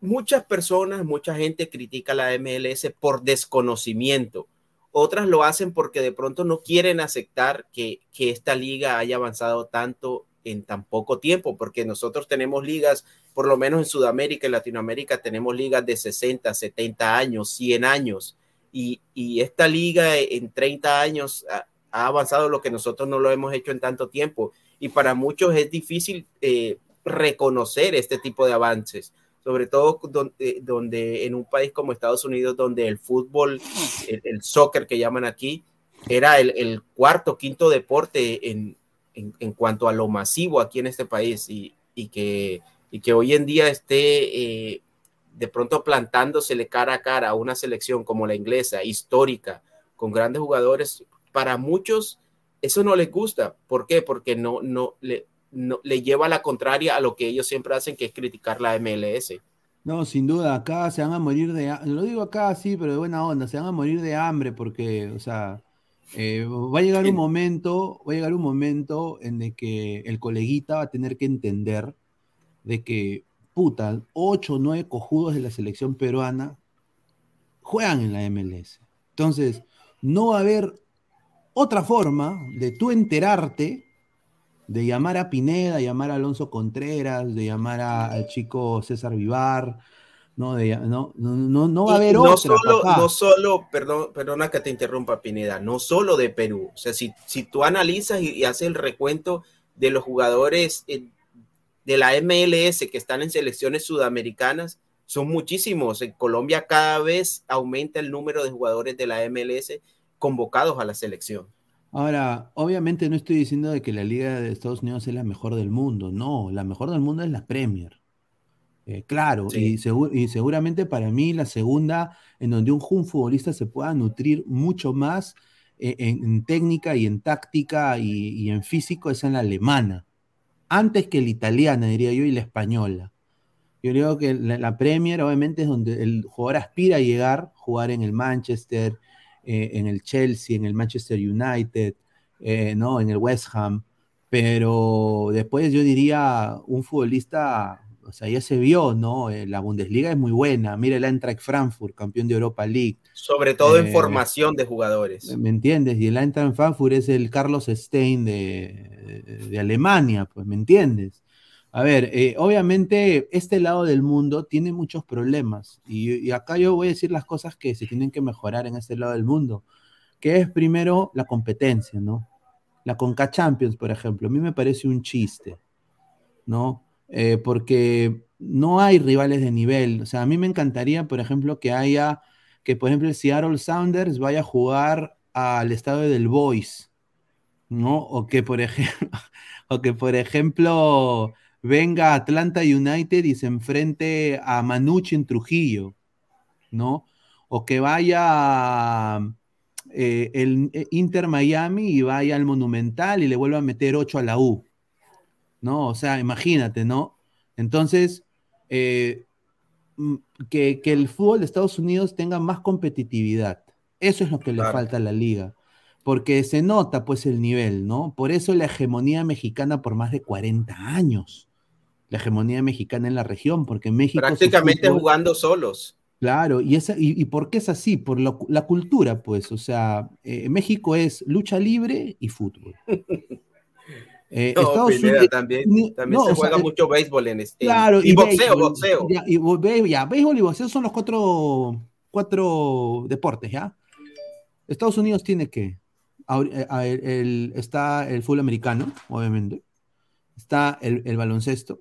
muchas personas, mucha gente critica la MLS por desconocimiento. Otras lo hacen porque de pronto no quieren aceptar que, que esta liga haya avanzado tanto en tan poco tiempo, porque nosotros tenemos ligas, por lo menos en Sudamérica y Latinoamérica, tenemos ligas de 60, 70 años, 100 años, y, y esta liga en 30 años ha, avanzado lo que nosotros no lo hemos hecho en tanto tiempo, y para muchos es difícil eh, reconocer este tipo de avances sobre todo donde, donde, en un país como Estados Unidos, donde el fútbol, el, el soccer que llaman aquí, era el, el cuarto, quinto deporte en, en, cuanto a lo masivo aquí en este país y, y, que, y que hoy en día esté eh, de pronto plantándosele cara a cara a una selección como la inglesa, histórica, con grandes jugadores, para muchos eso no les gusta. ¿Por qué? Porque no, no le, no, le lleva a la contraria a lo que ellos siempre hacen, que es criticar la MLS. No, sin duda, acá se van a morir de, lo digo acá sí, pero de buena onda, se van a morir de hambre porque, o sea, eh, va a llegar un momento, va a llegar un momento en el que el coleguita va a tener que entender de que, puta, ocho o nueve cojudos de la selección peruana juegan en la MLS. Entonces, no va a haber otra forma de tú enterarte de llamar a Pineda, llamar a Alonso Contreras, de llamar a, al chico César Vivar, no, de, no, no, no, no va a haber no otra. Solo, papá. no solo, perdón, perdona que te interrumpa, Pineda, no solo de Perú. O sea, si, si tú analizas y, y haces el recuento de los jugadores eh, de la MLS que están en selecciones sudamericanas, son muchísimos. En Colombia cada vez aumenta el número de jugadores de la MLS convocados a la selección. Ahora, obviamente no estoy diciendo de que la Liga de Estados Unidos es la mejor del mundo, no, la mejor del mundo es la Premier. Eh, claro, sí. y, segu y, seguramente para mí la segunda, en donde un, un futbolista se pueda nutrir mucho más eh, en, en, técnica y en táctica y, y, en físico, es en la alemana. Antes que la italiana, diría yo, y la española. Yo creo que la, la Premier, obviamente, es donde el jugador aspira a llegar, jugar en el Manchester, eh, en el Chelsea, en el Manchester United, ¿no? en el West Ham, pero después yo diría un futbolista, o sea, ya se vio, ¿no? Eh, la Bundesliga es muy buena, mira el Eintracht Frankfurt, campeón de Europa League. Sobre todo en formación de jugadores. ¿Me entiendes? Y el Eintracht Frankfurt es el Carlos Stein de Alemania, pues, ¿me entiendes? A ver, eh, obviamente este lado del mundo tiene muchos problemas y, y, acá yo voy a decir las cosas que se tienen que mejorar en este lado del mundo, que es primero la competencia, ¿no? La Conca Champions, por ejemplo, a mí me parece un chiste, ¿no? Eh, porque no hay rivales de nivel. O sea, a mí me encantaría, por ejemplo, que haya, que por ejemplo el Seattle Sounders vaya a jugar al estadio del Boys, ¿no? O que por ejemplo, o que por ejemplo venga Atlanta United y se enfrente a Manucci en Trujillo, ¿no? O que vaya eh, el eh, Inter Miami y vaya al Monumental y le vuelva a meter 8 a la U, ¿no? O sea, imagínate, ¿no? Entonces, eh, mm, que, que, el fútbol de Estados Unidos tenga más competitividad. Eso es lo que le falta a la liga. Porque se nota pues el nivel, ¿no? Por eso la hegemonía mexicana por más de 40 años. La hegemonía mexicana en la región, porque México... Prácticamente jugando solos. Claro, y, esa, y, por qué es así? Por la cultura, pues, o sea, eh, México es lucha libre y fútbol. Eh, Estados Unidos también, también se juega mucho béisbol en este. Claro, y, boxeo, boxeo. Ya, y, ya, béisbol y boxeo son los cuatro, cuatro deportes, ¿ya? Estados Unidos tiene que. El, está el fútbol americano, obviamente. Está el, el baloncesto,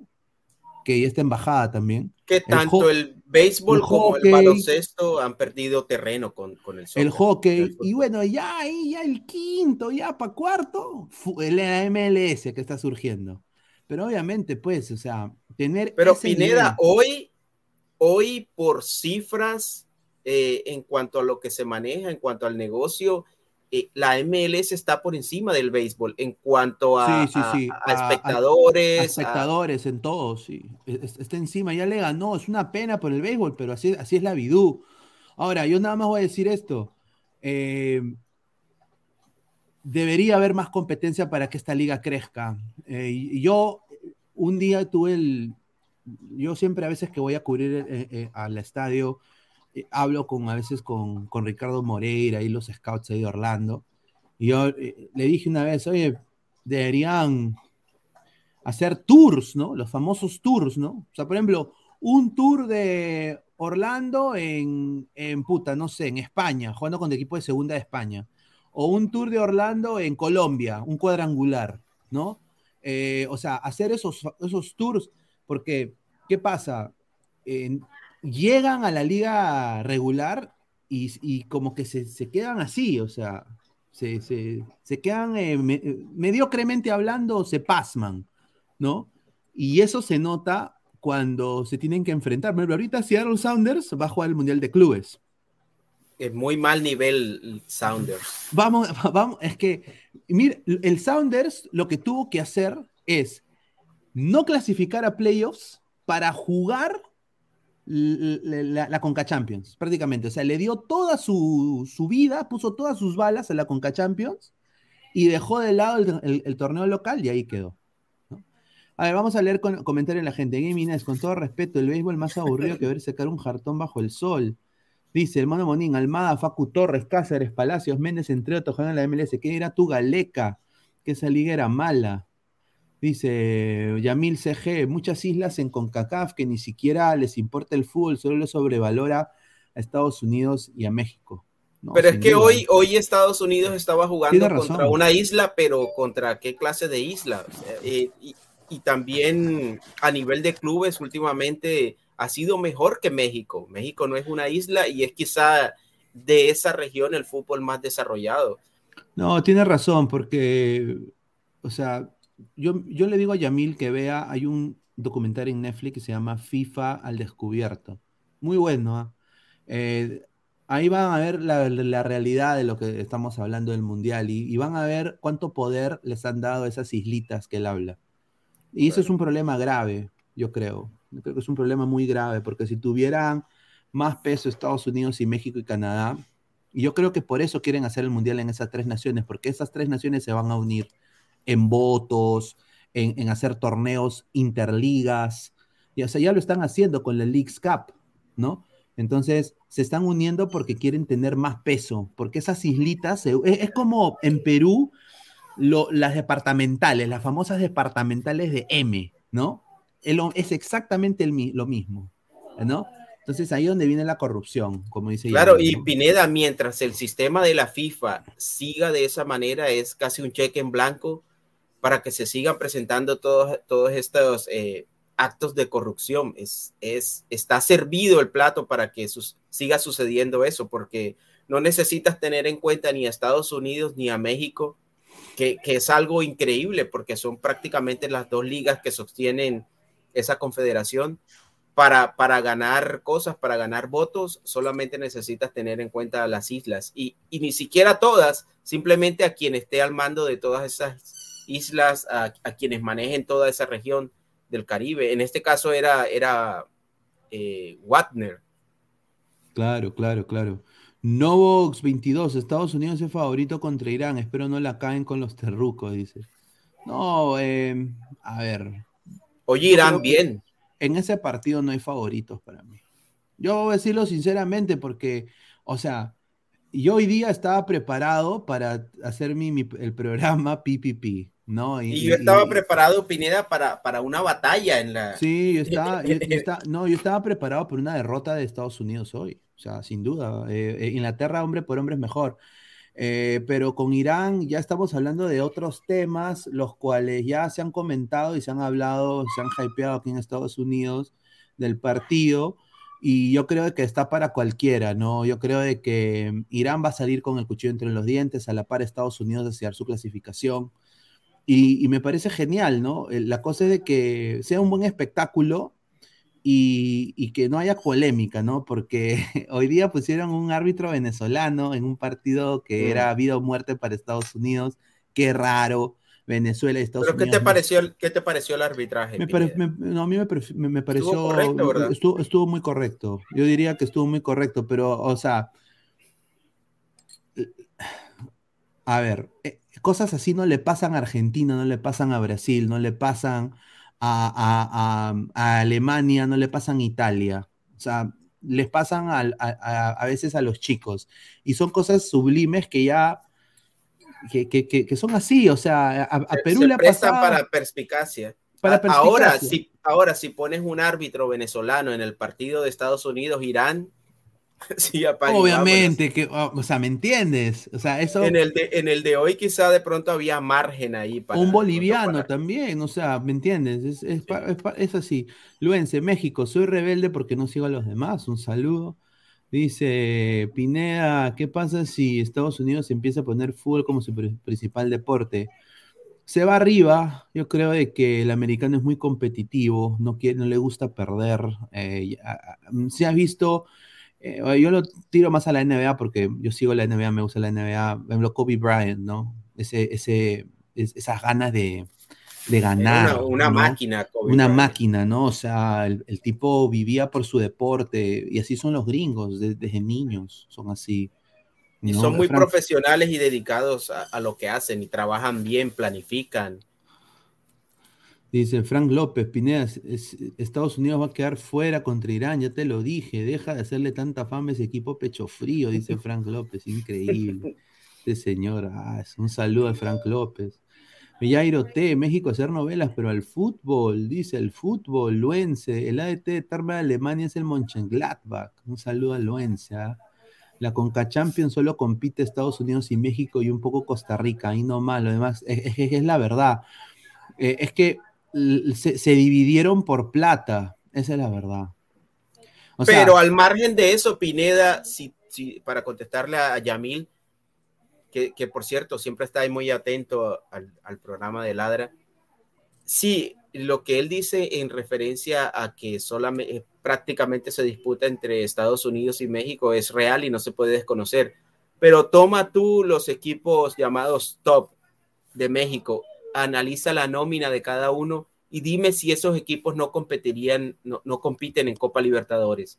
que ya está embajada también. Que tanto el, béisbol como el baloncesto han perdido terreno con, con el El hockey. Y bueno, ya ahí, ya el quinto, ya para cuarto, el MLS que está surgiendo. Pero obviamente, pues, o sea, tener. Pero Pineda, hoy, hoy por cifras eh, en cuanto a lo que se maneja, en cuanto al negocio, eh, la MLS está por encima del béisbol en cuanto a, espectadores. A, espectadores en todo, sí. Está encima, ya le ganó. Es una pena por el béisbol, pero así, así es la vidú. Ahora, yo nada más voy a decir esto. Eh, debería haber más competencia para que esta liga crezca. Eh, yo un día tuve el... Yo siempre a veces que voy a cubrir al estadio, eh, hablo con a veces con, con, Ricardo Moreira y los scouts de Orlando. Y yo eh, le dije una vez, oye, deberían hacer tours, ¿no? Los famosos tours, ¿no? O sea, por ejemplo, un tour de Orlando en, en puta, no sé, en España, jugando con el equipo de segunda de España. O un tour de Orlando en Colombia, un cuadrangular, ¿no? Eh, o sea, hacer esos, esos tours, porque, ¿qué pasa? En, llegan a la liga regular y, como que se, quedan así, o sea, se, quedan eh, mediocremente hablando, se pasman, ¿no? Y eso se nota cuando se tienen que enfrentar. Por ejemplo, ahorita Seattle Sounders va a jugar el Mundial de Clubes. Es muy mal nivel Sounders. Vamos, vamos, es que, mira, el Sounders lo que tuvo que hacer es no clasificar a playoffs para jugar la, Conca Champions, prácticamente. O sea, le dio toda su, vida, puso todas sus balas en la Conca Champions y dejó de lado el, torneo local y ahí quedó. A ver, vamos a leer con, comentarios de la gente. Game con todo respeto, el béisbol más aburrido que ver secar un jartón bajo el sol. Dice el mono Monín, Almada, Facu Torres, Cáceres, Palacios, Méndez, entre otros, en la MLS. ¿Qué era tu Galeca? Que esa liga era mala. Dice Yamil CG, muchas islas en CONCACAF que ni siquiera les importa el fútbol, solo les sobrevalora a Estados Unidos y a México. pero es que hoy, hoy Estados Unidos estaba jugando contra una isla, pero ¿contra qué clase de isla? Eh, y, y, también a nivel de clubes últimamente ha sido mejor que México. México no es una isla y es quizá de esa región el fútbol más desarrollado. No, tiene razón, porque, o sea, yo, le digo a Yamil que vea, hay un documental en Netflix que se llama FIFA al descubierto. Muy bueno. ¿ah? Eh, ahí van a ver la, realidad de lo que estamos hablando del Mundial y, van a ver cuánto poder les han dado esas islitas que él habla. Y eso es un problema grave, yo creo. Yo creo que es un problema muy grave, porque si tuvieran más peso Estados Unidos y México y Canadá, y yo creo que por eso quieren hacer el Mundial en esas tres naciones, porque esas tres naciones se van a unir en votos, en, hacer torneos interligas. Y, o sea, ya lo están haciendo con la Leagues Cup, ¿no? Entonces, se están uniendo porque quieren tener más peso, porque esas islitas, es, como en Perú, las departamentales, las famosas departamentales de M, ¿no? Es exactamente lo mismo, ¿no? Entonces ahí es donde viene la corrupción, como dice. Claro, Yair, y ¿no? Pineda, mientras el sistema de la FIFA siga de esa manera, es casi un cheque en blanco para que se sigan presentando todos, todos estos eh, actos de corrupción. Es, es, está servido el plato para que sus, siga sucediendo eso, porque no necesitas tener en cuenta ni a Estados Unidos ni a México, que, que es algo increíble, porque son prácticamente las dos ligas que sostienen esa confederación para, para ganar cosas, para ganar votos, solamente necesitas tener en cuenta las islas y, y ni siquiera todas, simplemente a quien esté al mando de todas esas islas, a, a quienes manejen toda esa región del Caribe. En este caso era, era eh, Wagner. Claro, claro, claro. Novox 22, Estados Unidos es favorito contra Irán, espero no la caen con los terrucos, dice. No, eh, a ver. Oye, Irán, bien. En ese partido no hay favoritos para mí. Yo voy a decirlo sinceramente porque, o sea, yo hoy día estaba preparado para hacer mi, mi- el programa PPP, ¿no? Y yo estaba preparado, Pineda, para, para una batalla en la... Sí, yo estaba, yo- yo estaba- no, yo estaba preparado por una derrota de Estados Unidos hoy, o sea, sin duda. Eh, eh, Inglaterra, hombre por hombre, es mejor. Eh, pero con Irán ya estamos hablando de otros temas, los cuales ya se han comentado y se han hablado, se han hypeado aquí en Estados Unidos del partido. Y yo creo que está para cualquiera, ¿no? Yo creo de que Irán va a salir con el cuchillo entre los dientes, a la par Estados Unidos desear su clasificación. Y, y me parece genial, ¿no? Eh, La cosa es de que sea un buen espectáculo y, y que no haya polémica, ¿no? Porque hoy día pusieron un árbitro venezolano en un partido que Mm. era vida o muerte para Estados Unidos. Qué raro. Venezuela y Estados ¿Pero qué Unidos. te no- pareció, qué te pareció el arbitraje? me, pare- me- no, a mí me, me- pareció. correcto, ¿verdad? Estuvo, estuvo muy correcto. Yo diría que estuvo muy correcto, pero, o sea. A ver, eh, cosas así no le pasan a Argentina, no le pasan a Brasil, no le pasan a, a- a- a Alemania, no le pasan a Italia. O sea, les pasan a, veces a los chicos. Y son cosas sublimes que ya. Que, que- que- que son así, o sea, a, Perú se le prestan pasado. para perspicacia. Para A- Ahora, perspicacia. si, ahora, si pones un árbitro venezolano en el partido de Estados Unidos-Irán, sí, y Obviamente, que, o o sea, ¿me entiendes? O sea, eso. En el, de, en el de hoy quizá de pronto había margen ahí para... un boliviano para- también, o sea, ¿me entiendes? Es, es, es es así. Luense, México, soy rebelde porque no sigo a los demás. Un saludo. Dice Pineda, ¿qué pasa si Estados Unidos empieza a poner fútbol como su pri- principal deporte? Se va arriba, yo creo de que el americano es muy competitivo, no, quiere, no le gusta perder. eh, a- a- si has visto, eh, yo lo tiro más a la NBA porque yo sigo la NBA, me gusta la NBA, por ejemplo, Kobe Bryant, ¿no? Ese, ese, es- esas ganas de, de Era ganar. una, una ¿no? máquina. Kobe Una Bryant. máquina, ¿no? O sea, el, el tipo vivía por su deporte y así son los gringos, de- desde niños, son así. Y ¿no? son muy Frank- profesionales y dedicados a, a lo que hacen y trabajan bien, planifican. Dice Frank López, Pineda, es- es- Estados Unidos va a quedar fuera contra Irán, ya te lo dije, deja de hacerle tanta fama a ese equipo pecho frío, dice Frank López, increíble. Este señor, ah, es un saludo a Frank López. Jairo T, México hacer novelas, pero al fútbol, dice el fútbol, Luense, el ADT de Tarma de Alemania es el Mönchengladbach. Un saludo a Luense. ¿ah? La Conca Champions solo compite Estados Unidos y México y un poco Costa Rica, ahí nomás, lo demás, es, es- la verdad. Eh, es que se, dividieron por plata, esa es la verdad. Pero al margen de eso, Pineda, si, para contestarle a Yamil, que, que por cierto siempre está ahí muy atento al, al programa de Ladra, sí, lo que él dice en referencia a que solamente prácticamente se disputa entre Estados Unidos y México es real y no se puede desconocer. Pero toma tú los equipos llamados top de México, analiza la nómina de cada uno y dime si esos equipos no competirían, no, no compiten en Copa Libertadores.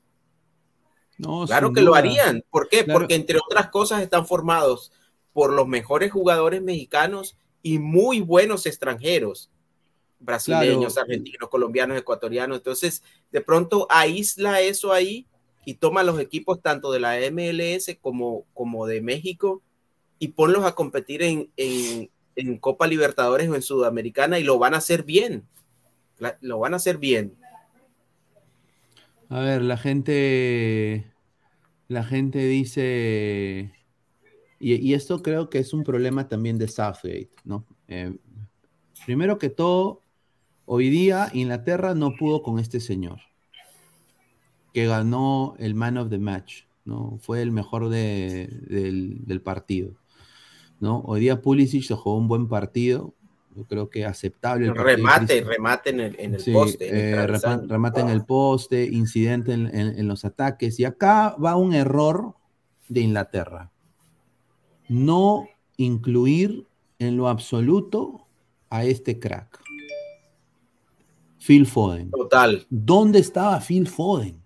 no, Claro que lo duda. harían. ¿Por qué? Claro. Porque entre otras cosas están formados por los mejores jugadores mexicanos y muy buenos extranjeros, brasileños, Claro. argentinos, colombianos, ecuatorianos. Entonces, de pronto aísla eso ahí y toma los equipos tanto de la MLS como, como de México y ponlos a competir en, en, en Copa Libertadores o en Sudamericana y lo van a hacer bien. Lo van a hacer bien. A ver, la gente. La gente dice. Y, esto creo que es un problema también de Southgate, ¿no? Eh, primero que todo, hoy día Inglaterra no pudo con este señor que ganó el Man of the Match, ¿no? Fue el mejor de- del partido, ¿no? Hoy día Pulisic se jugó un buen partido, yo creo que aceptable. el remate, remate en el, en el Sí, poste. en el eh, remate en el poste, incidente en, en- en los ataques. Y acá va un error de Inglaterra. No incluir en lo absoluto a este crack. Phil Foden. Total, ¿Dónde estaba Phil Foden?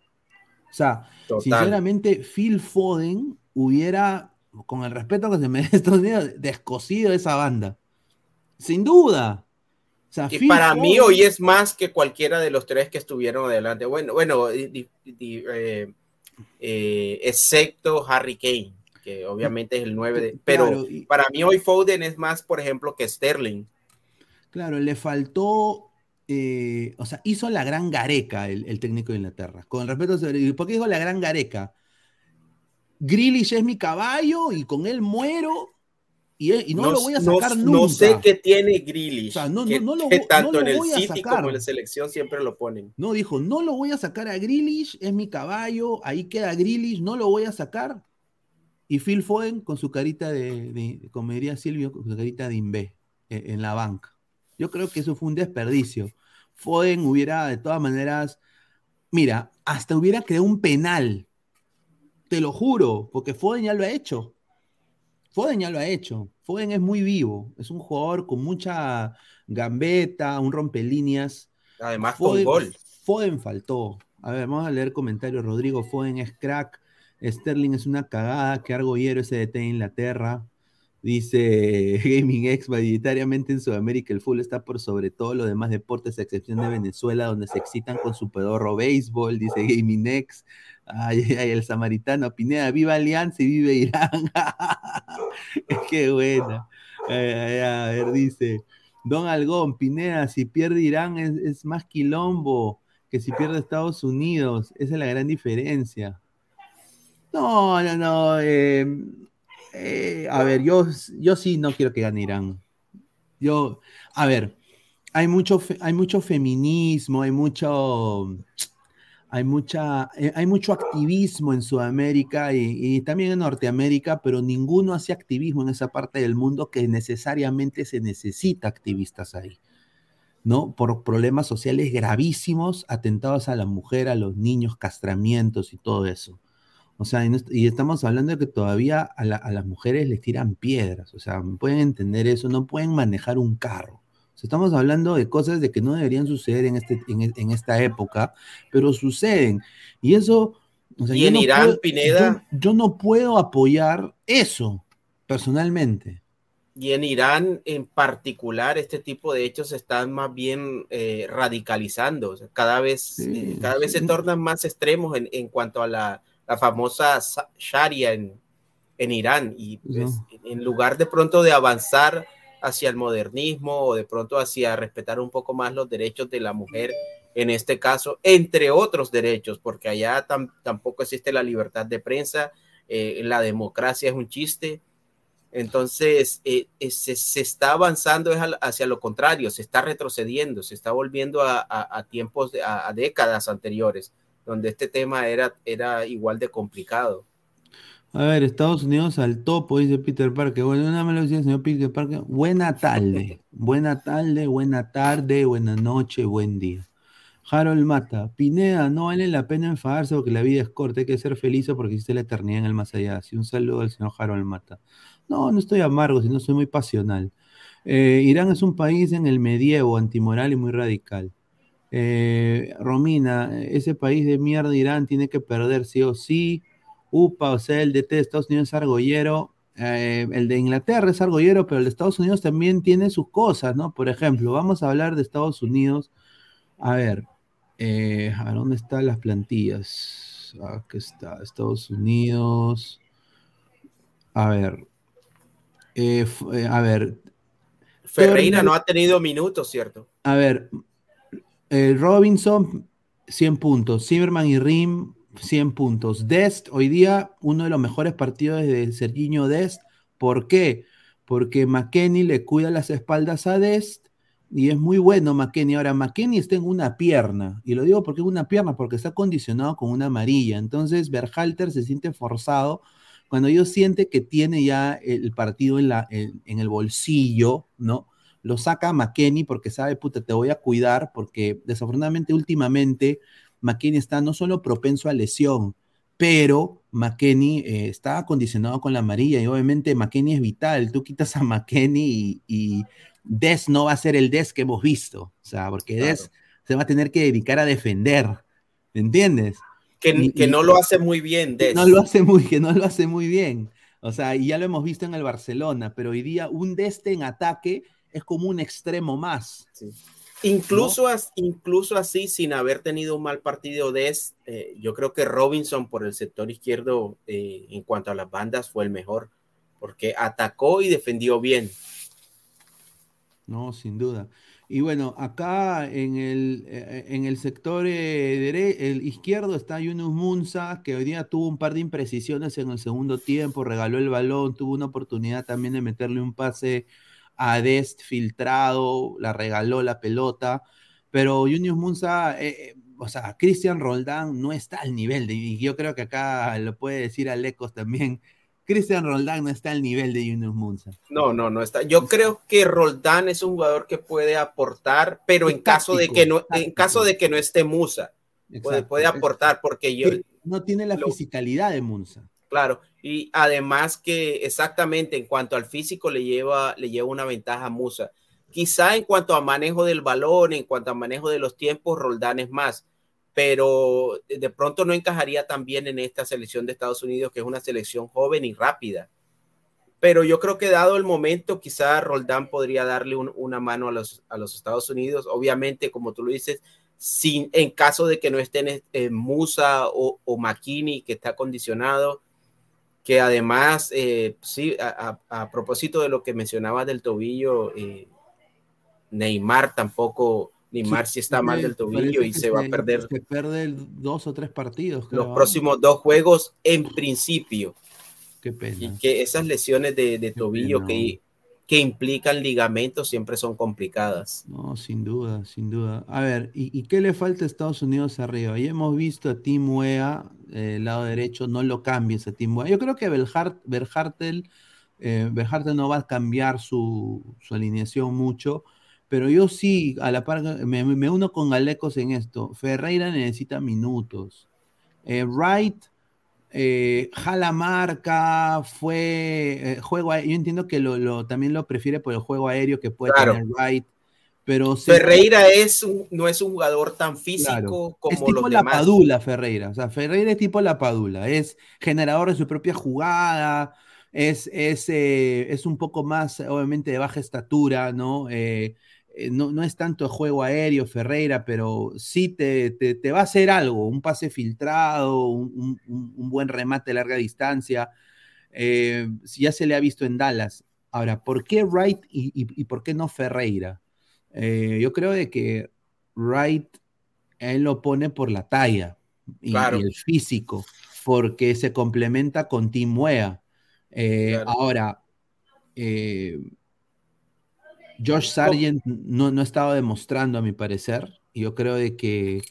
O sea, total. sinceramente, Phil Foden hubiera, con el respeto que se merece Estados Unidos, descosido esa banda. Sin duda. O sea, Y Phil para mí hoy es más que cualquiera de los tres que estuvieron adelante. Bueno, bueno, di- di- eh, eh, excepto Harry Kane, que obviamente es el 9 de... Pero Claro, y- para mí hoy Foden es más, por ejemplo, que Sterling. Claro, le faltó, eh, o sea, hizo la gran gareca el, el técnico de Inglaterra. Con el respeto, ¿por qué dijo la gran gareca? Grealish es mi caballo y con él muero y, y no, lo voy a no- sacar nunca. No sé qué tiene O sea, no- que, no- no lo que tanto no lo en el voy a City sacar. como en la selección siempre lo ponen. No, dijo, no lo voy a sacar a Grealish, es mi caballo, ahí queda Grealish, no lo voy a sacar. Y Phil Foden con su carita de, de- como diría Silvio, con su carita de imbé eh, en la banca. Yo creo que eso fue un desperdicio. Foden hubiera, de todas maneras, mira, hasta hubiera creado un penal. Te lo juro, porque Foden ya lo ha hecho. Foden ya lo ha hecho. Foden es muy vivo. Es un jugador con mucha gambeta, un rompelíneas. Además con Foden, gol. Foden faltó. A ver, vamos a leer comentarios. Rodrigo Foden es crack. Sterling es una cagada. Que argollero ese de Inglaterra. Dice Gaming X, mayoritariamente en Sudamérica el fútbol está por sobre todo los demás deportes, a excepción de Venezuela, donde se excitan con su pedorro béisbol, dice Gaming X. Ay, ay, el samaritano, Pineda, viva Alianza y vive Irán. Qué buena. A ver, dice Don Algón, Pineda, si pierde Irán es, es más quilombo que si pierde Estados Unidos. Esa es la gran diferencia. No, no, no. eh, eh, a ver, yo, yo sí no quiero que gane Irán. Yo, a ver, hay mucho, hay mucho feminismo, hay mucho, hay mucha, eh, hay mucho activismo en Sudamérica y, y también en Norteamérica, pero ninguno hace activismo en esa parte del mundo que necesariamente se necesita activistas ahí. ¿no? Por problemas sociales gravísimos, atentados a la mujer, a los niños, castramientos y todo eso. O sea, y, no est- y estamos hablando de que todavía a, la- a las mujeres les tiran piedras, o sea, pueden entender eso, no pueden manejar un carro. O sea, estamos hablando de cosas de que no deberían suceder en, este, en, e- en esta época, pero suceden. Y eso... o sea, Y en no Irán, puedo- Pineda- Yo, yo no puedo apoyar eso, personalmente. Y en Irán en particular, este tipo de hechos se están más bien eh, radicalizando. O sea, cada vez, Sí, eh, cada vez sí. se tornan más extremos en, en cuanto a la, la famosa sa- Sharia en, en Irán. Y pues, No. en lugar de pronto de avanzar hacia el modernismo o de pronto hacia respetar un poco más los derechos de la mujer, en este caso, entre otros derechos, porque allá tam- tampoco existe la libertad de prensa, eh, la democracia es un chiste. Entonces, eh, eh, se, se está avanzando hacia lo contrario, se está retrocediendo, se está volviendo a, a- a tiempos, de- a, a décadas anteriores, donde este tema era, era igual de complicado. A ver, Estados Unidos al topo, dice Peter Parker. Bueno, nada más lo decía el señor Peter Parker. Buena tarde, buena tarde, buena tarde, buena noche, buen día. Harold Mata, Pineda, no vale la pena enfadarse porque la vida es corta, hay que ser feliz porque existe la eternidad en el más allá. Así un saludo al señor Harold Mata. No, no estoy amargo, sino soy muy pasional. Eh, Irán es un país en el medievo, antimoral y muy radical. Eh, Romina, ese país de mierda Irán tiene que perder sí o sí. UPA, o sea, el DT de Estados Unidos es argollero. eh, el de Inglaterra es argollero, pero el de Estados Unidos también tiene sus cosas, ¿no? Por ejemplo, vamos a hablar de Estados Unidos. A ver, eh, ¿a dónde están las plantillas? Aquí está, Estados Unidos. A ver. a ver, Ferreira no ha tenido minutos, ¿cierto? a ver, el Robinson, 100 puntos. Zimmerman y Rim, 100 puntos. Dest, hoy día, uno de los mejores partidos de Serginho Dest. ¿Por qué? Porque McKenny le cuida las espaldas a Dest y es muy bueno McKenny. Ahora, McKenny está en una pierna, y lo digo porque es una pierna, porque está condicionado con una amarilla. Entonces, Berhalter se siente forzado cuando ellos siente que tiene ya el partido en el bolsillo, ¿no? Lo saca McKenny porque sabe, puta, te voy a cuidar, porque desafortunadamente últimamente McKenny está no solo propenso a lesión, pero McKenny eh, está acondicionado con la amarilla y obviamente McKenny es vital. Tú quitas a McKenny y, y Des no va a ser el Des que hemos visto, o sea, porque claro. Des se va a tener que dedicar a defender, ¿entiendes? Que, y, que no lo hace muy bien, Des. No lo hace muy, que no lo hace muy bien. O sea, y ya lo hemos visto en el Barcelona, pero hoy día un Deste en ataque es como un extremo más. Sí. Incluso, ¿no? as, incluso así, sin haber tenido un mal partido de eh, yo creo que Robinson por el sector izquierdo eh, en cuanto a las bandas fue el mejor, porque atacó y defendió bien. No, sin duda. Y bueno, acá en el, eh, en el sector eh, el izquierdo está Yunus Munza, que hoy día tuvo un par de imprecisiones en el segundo tiempo, regaló el balón, tuvo una oportunidad también de meterle un pase a Dest filtrado, la regaló la pelota, pero Yunus Munza, eh, o sea, Cristian Roldán no está al nivel de, y yo creo que acá lo puede decir Alecos también, Cristian Roldán no está al nivel de Yunus Munza. No, no, no está. Yo creo que Roldán es un jugador que puede aportar, pero en caso de que no, en caso de que no esté Musa, puede, puede, aportar porque yo no tiene la lo, fisicalidad de Munza. Claro, y además que exactamente en cuanto al físico le lleva, le lleva una ventaja a Musa. Quizá en cuanto a manejo del balón, en cuanto a manejo de los tiempos, Roldán es más pero de pronto no encajaría tan bien en esta selección de Estados Unidos, que es una selección joven y rápida. Pero yo creo que dado el momento, quizá Roldán podría darle un, una mano a los, a los Estados Unidos. Obviamente, como tú lo dices, sin, en caso de que no estén Musa o, o que está condicionado, que además, eh, sí, a, a, a, propósito de lo que mencionaba del tobillo, eh, Neymar tampoco Neymar si está mal del tobillo y se va a perder. Se pierde dos o tres partidos. Los próximos dos juegos en principio. Qué pena. Y que esas lesiones de, de tobillo que, que implican ligamentos siempre son complicadas. No, sin duda, sin duda. A ver, ¿y, qué le falta a Estados Unidos arriba? Ya hemos visto a Tim Wea, eh, lado derecho, no lo cambies a Tim Wea. Yo creo que Belhart, Berhartel, eh, no va a cambiar su, su alineación mucho pero yo sí, a la par, me, me uno con Galecos en esto. Ferreira necesita minutos. Eh, Wright eh, jala marca, fue eh, juego. Yo entiendo que lo, lo, también lo prefiere por el juego aéreo que puede claro. tener Wright. Pero Ferreira se... es un, no es un jugador tan físico claro. como es tipo los la demás. Padula, Ferreira. O sea, Ferreira es tipo la Padula. Es generador de su propia jugada. Es, es, eh, es un poco más, obviamente, de baja estatura, ¿no? Eh, no, no, es tanto juego aéreo, Ferreira, pero sí te, te, te, va a hacer algo, un pase filtrado, un, un, un buen remate a larga distancia. Eh, ya se le ha visto en Dallas. Ahora, ¿por qué Wright y, y, y por qué no Ferreira? Eh, yo creo de que Wright, él lo pone por la talla y, claro. y el físico, porque se complementa con Tim Wea. Eh, claro. Ahora, eh, Josh Sargent no, no estaba demostrando, a mi parecer. Yo creo de que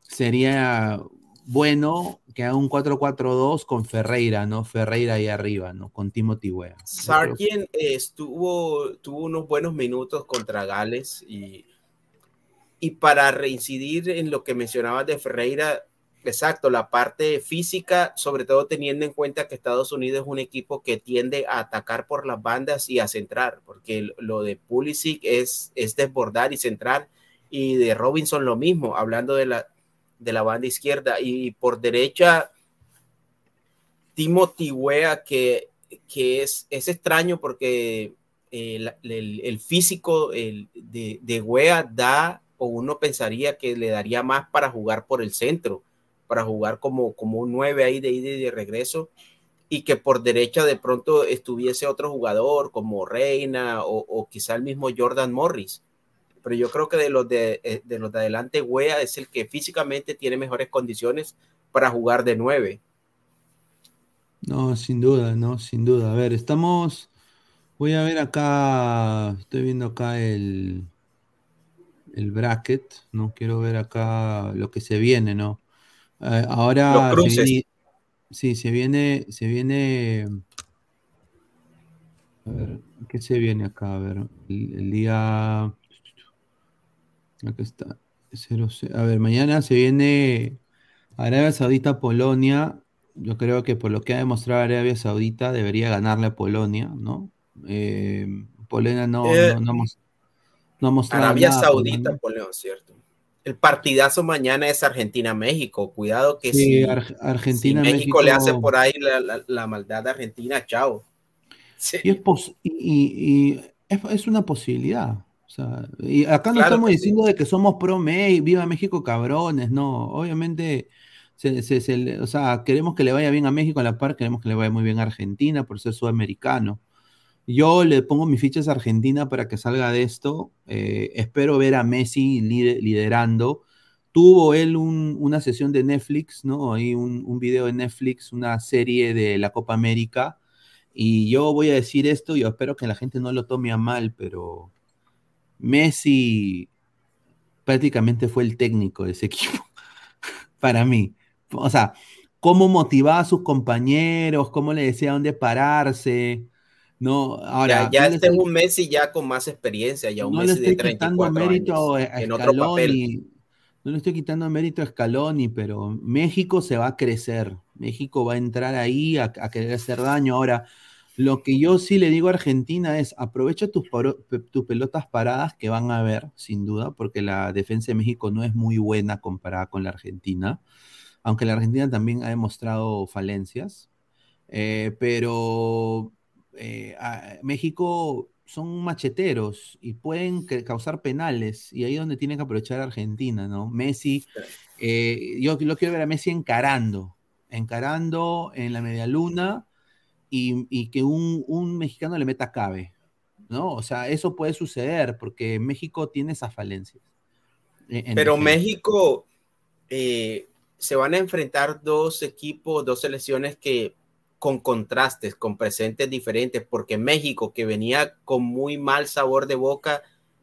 sería bueno que haga un 4-4-2 con Ferreira, ¿no? Ferreira ahí arriba, ¿no? Con Timothy Wea. Sargent eh, estuvo, tuvo unos buenos minutos contra Gales y, y para reincidir en lo que mencionabas de Ferreira, exacto, la parte física, sobre todo teniendo en cuenta que Estados Unidos es un equipo que tiende a atacar por las bandas y a centrar, porque lo de Pulisic es, es desbordar y centrar, y de Robinson lo mismo, hablando de la, de la banda izquierda, y por derecha, Timothy Wea, que, que es, es extraño porque el, el, el físico el, de, de Wea da, o uno pensaría que le daría más para jugar por el centro, para jugar como, como un 9 ahí de ida y de regreso y que por derecha de pronto estuviese otro jugador como Reina o, o quizá el mismo Jordan Morris. pero yo creo que de los de, eh, de los de adelante, Wea es el que físicamente tiene mejores condiciones para jugar de nueve. No, sin duda, no, sin duda. A ver, estamos. Voy a ver acá. Estoy viendo acá el. El bracket. No quiero ver acá lo que se viene, ¿no? Eh, ahora. Los cruces. se viene- sí, se viene. Se viene. A ver, ¿qué se viene acá? A ver, el, el día. Acá está. A ver, mañana se viene Arabia Saudita, Polonia. Yo creo que por lo que ha demostrado Arabia Saudita debería ganarle a Polonia, ¿no? Eh, Polonia no, Eh, no, no, ha mostrado Arabia nada, Saudita, Polonia. cierto. El partidazo mañana es Argentina-México. Cuidado que Sí, si, Ar- si Argentina, México, le hace por ahí la, la- la maldad a Argentina, chao. Sí. Y es, pos- y, es, es una posibilidad. O sea, y acá no Claro estamos sí. diciendo de que somos pro May, viva México cabrones, no. Obviamente, se- se- se o sea, queremos que le vaya bien a México a la par, queremos que le vaya muy bien a Argentina por ser sudamericano. Yo le pongo mis fichas a Argentina para que salga de esto. eh, espero ver a Messi lider- liderando. Tuvo él un- una sesión de Netflix, ¿no? Un, un video de Netflix, una serie de la Copa América. Y yo voy a decir esto, yo espero que la gente no lo tome a mal, pero Messi prácticamente fue el técnico de ese equipo, para mí. O sea, cómo motivaba a sus compañeros, cómo le decía dónde pararse. No, ahora, ya ya le este es un Messi ya con más experiencia, ya un no le Messi de estoy quitando 34 mérito años, a en otro papel. No le estoy quitando mérito a Scaloni, pero México se va a crecer. México va a entrar ahí a, a querer hacer daño. Ahora, lo que yo sí le digo a Argentina es aprovecha tus, tus pelotas paradas que van a haber, sin duda, porque la defensa de México no es muy buena comparada con la Argentina, aunque la Argentina también ha demostrado falencias. Eh, pero eh, a- México son macheteros y pueden causar penales, y ahí es donde tiene que aprovechar Argentina, ¿no? Messi, eh, yo lo quiero ver a Messi encarando, encarando en la media luna y, y que un, un mexicano le meta cabe, ¿no? O sea, eso puede suceder porque México tiene esas falencias. en- en Pero. México eh, se van a enfrentar dos equipos, dos selecciones que con contrastes, con presentes diferentes, porque México, que venía con muy mal sabor de boca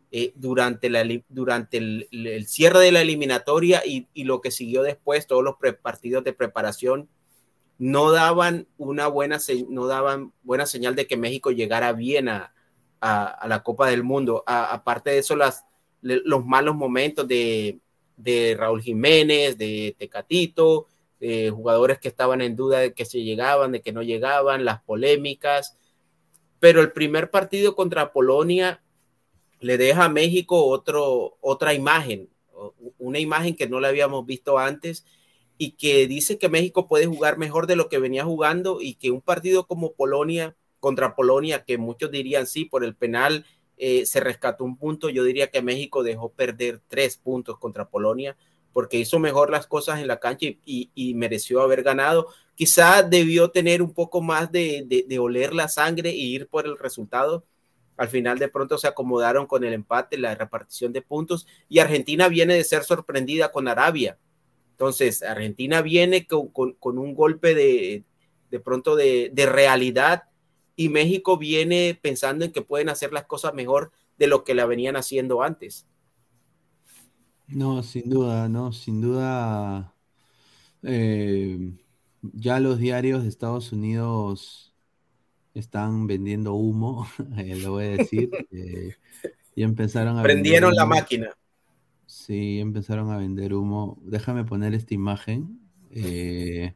eh, durante, la, durante el, cierre de la eliminatoria y, y lo que siguió después, todos los partidos de preparación, no daban una buena, no daban buena señal de que México llegara bien a, a- a la Copa del Mundo. Aparte de eso, las, los malos momentos de, de Raúl Jiménez, de Tecatito, de jugadores que estaban en duda de que se llegaban, de que no llegaban, las polémicas. Pero el primer partido contra Polonia le deja a México otro, otra imagen, una imagen que no la habíamos visto antes y que dice que México puede jugar mejor de lo que venía jugando y que un partido como Polonia contra Polonia, que muchos dirían sí, por el penal eh, se rescató un punto, yo diría que México dejó perder tres puntos contra Polonia porque hizo mejor las cosas en la cancha y, mereció haber ganado. Quizá debió tener un poco más de, de- oler la sangre e ir por el resultado. Al final de pronto se acomodaron con el empate, la repartición de puntos y Argentina viene de ser sorprendida con Arabia. Entonces, Argentina viene con, con- con un golpe de, de pronto de, de realidad y México viene pensando en que pueden hacer las cosas mejor de lo que la venían haciendo antes. No, sin duda, no, sin duda. eh, ya los diarios de Estados Unidos están vendiendo humo, eh, lo voy a decir. eh, ya empezaron a vender Prendieron la humo. máquina. Sí, empezaron a vender humo. Déjame poner esta imagen. eh,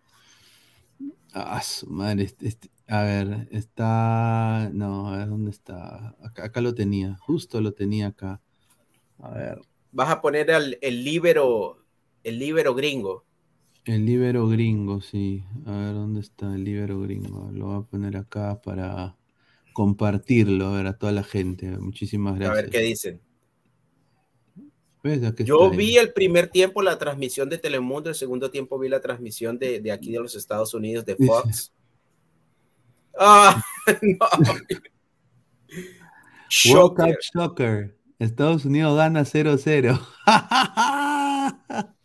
ah, su madre, este- este- a ver, está. No, a ver, ¿dónde está? Acá, acá lo tenía, justo lo tenía acá. A ver. Vas a poner al, el libero, el libero gringo. El libero gringo, sí. A ver, ¿dónde está el libero gringo? Lo voy a poner acá para compartirlo, a ver, a toda la gente. Muchísimas A gracias. ver qué dicen. Yo vi el primer tiempo la transmisión de Telemundo, el segundo tiempo vi la transmisión de, de aquí de los Estados Unidos, de Fox. Ah, no. World Cup Shocker. Soccer. Estados Unidos gana 0-0.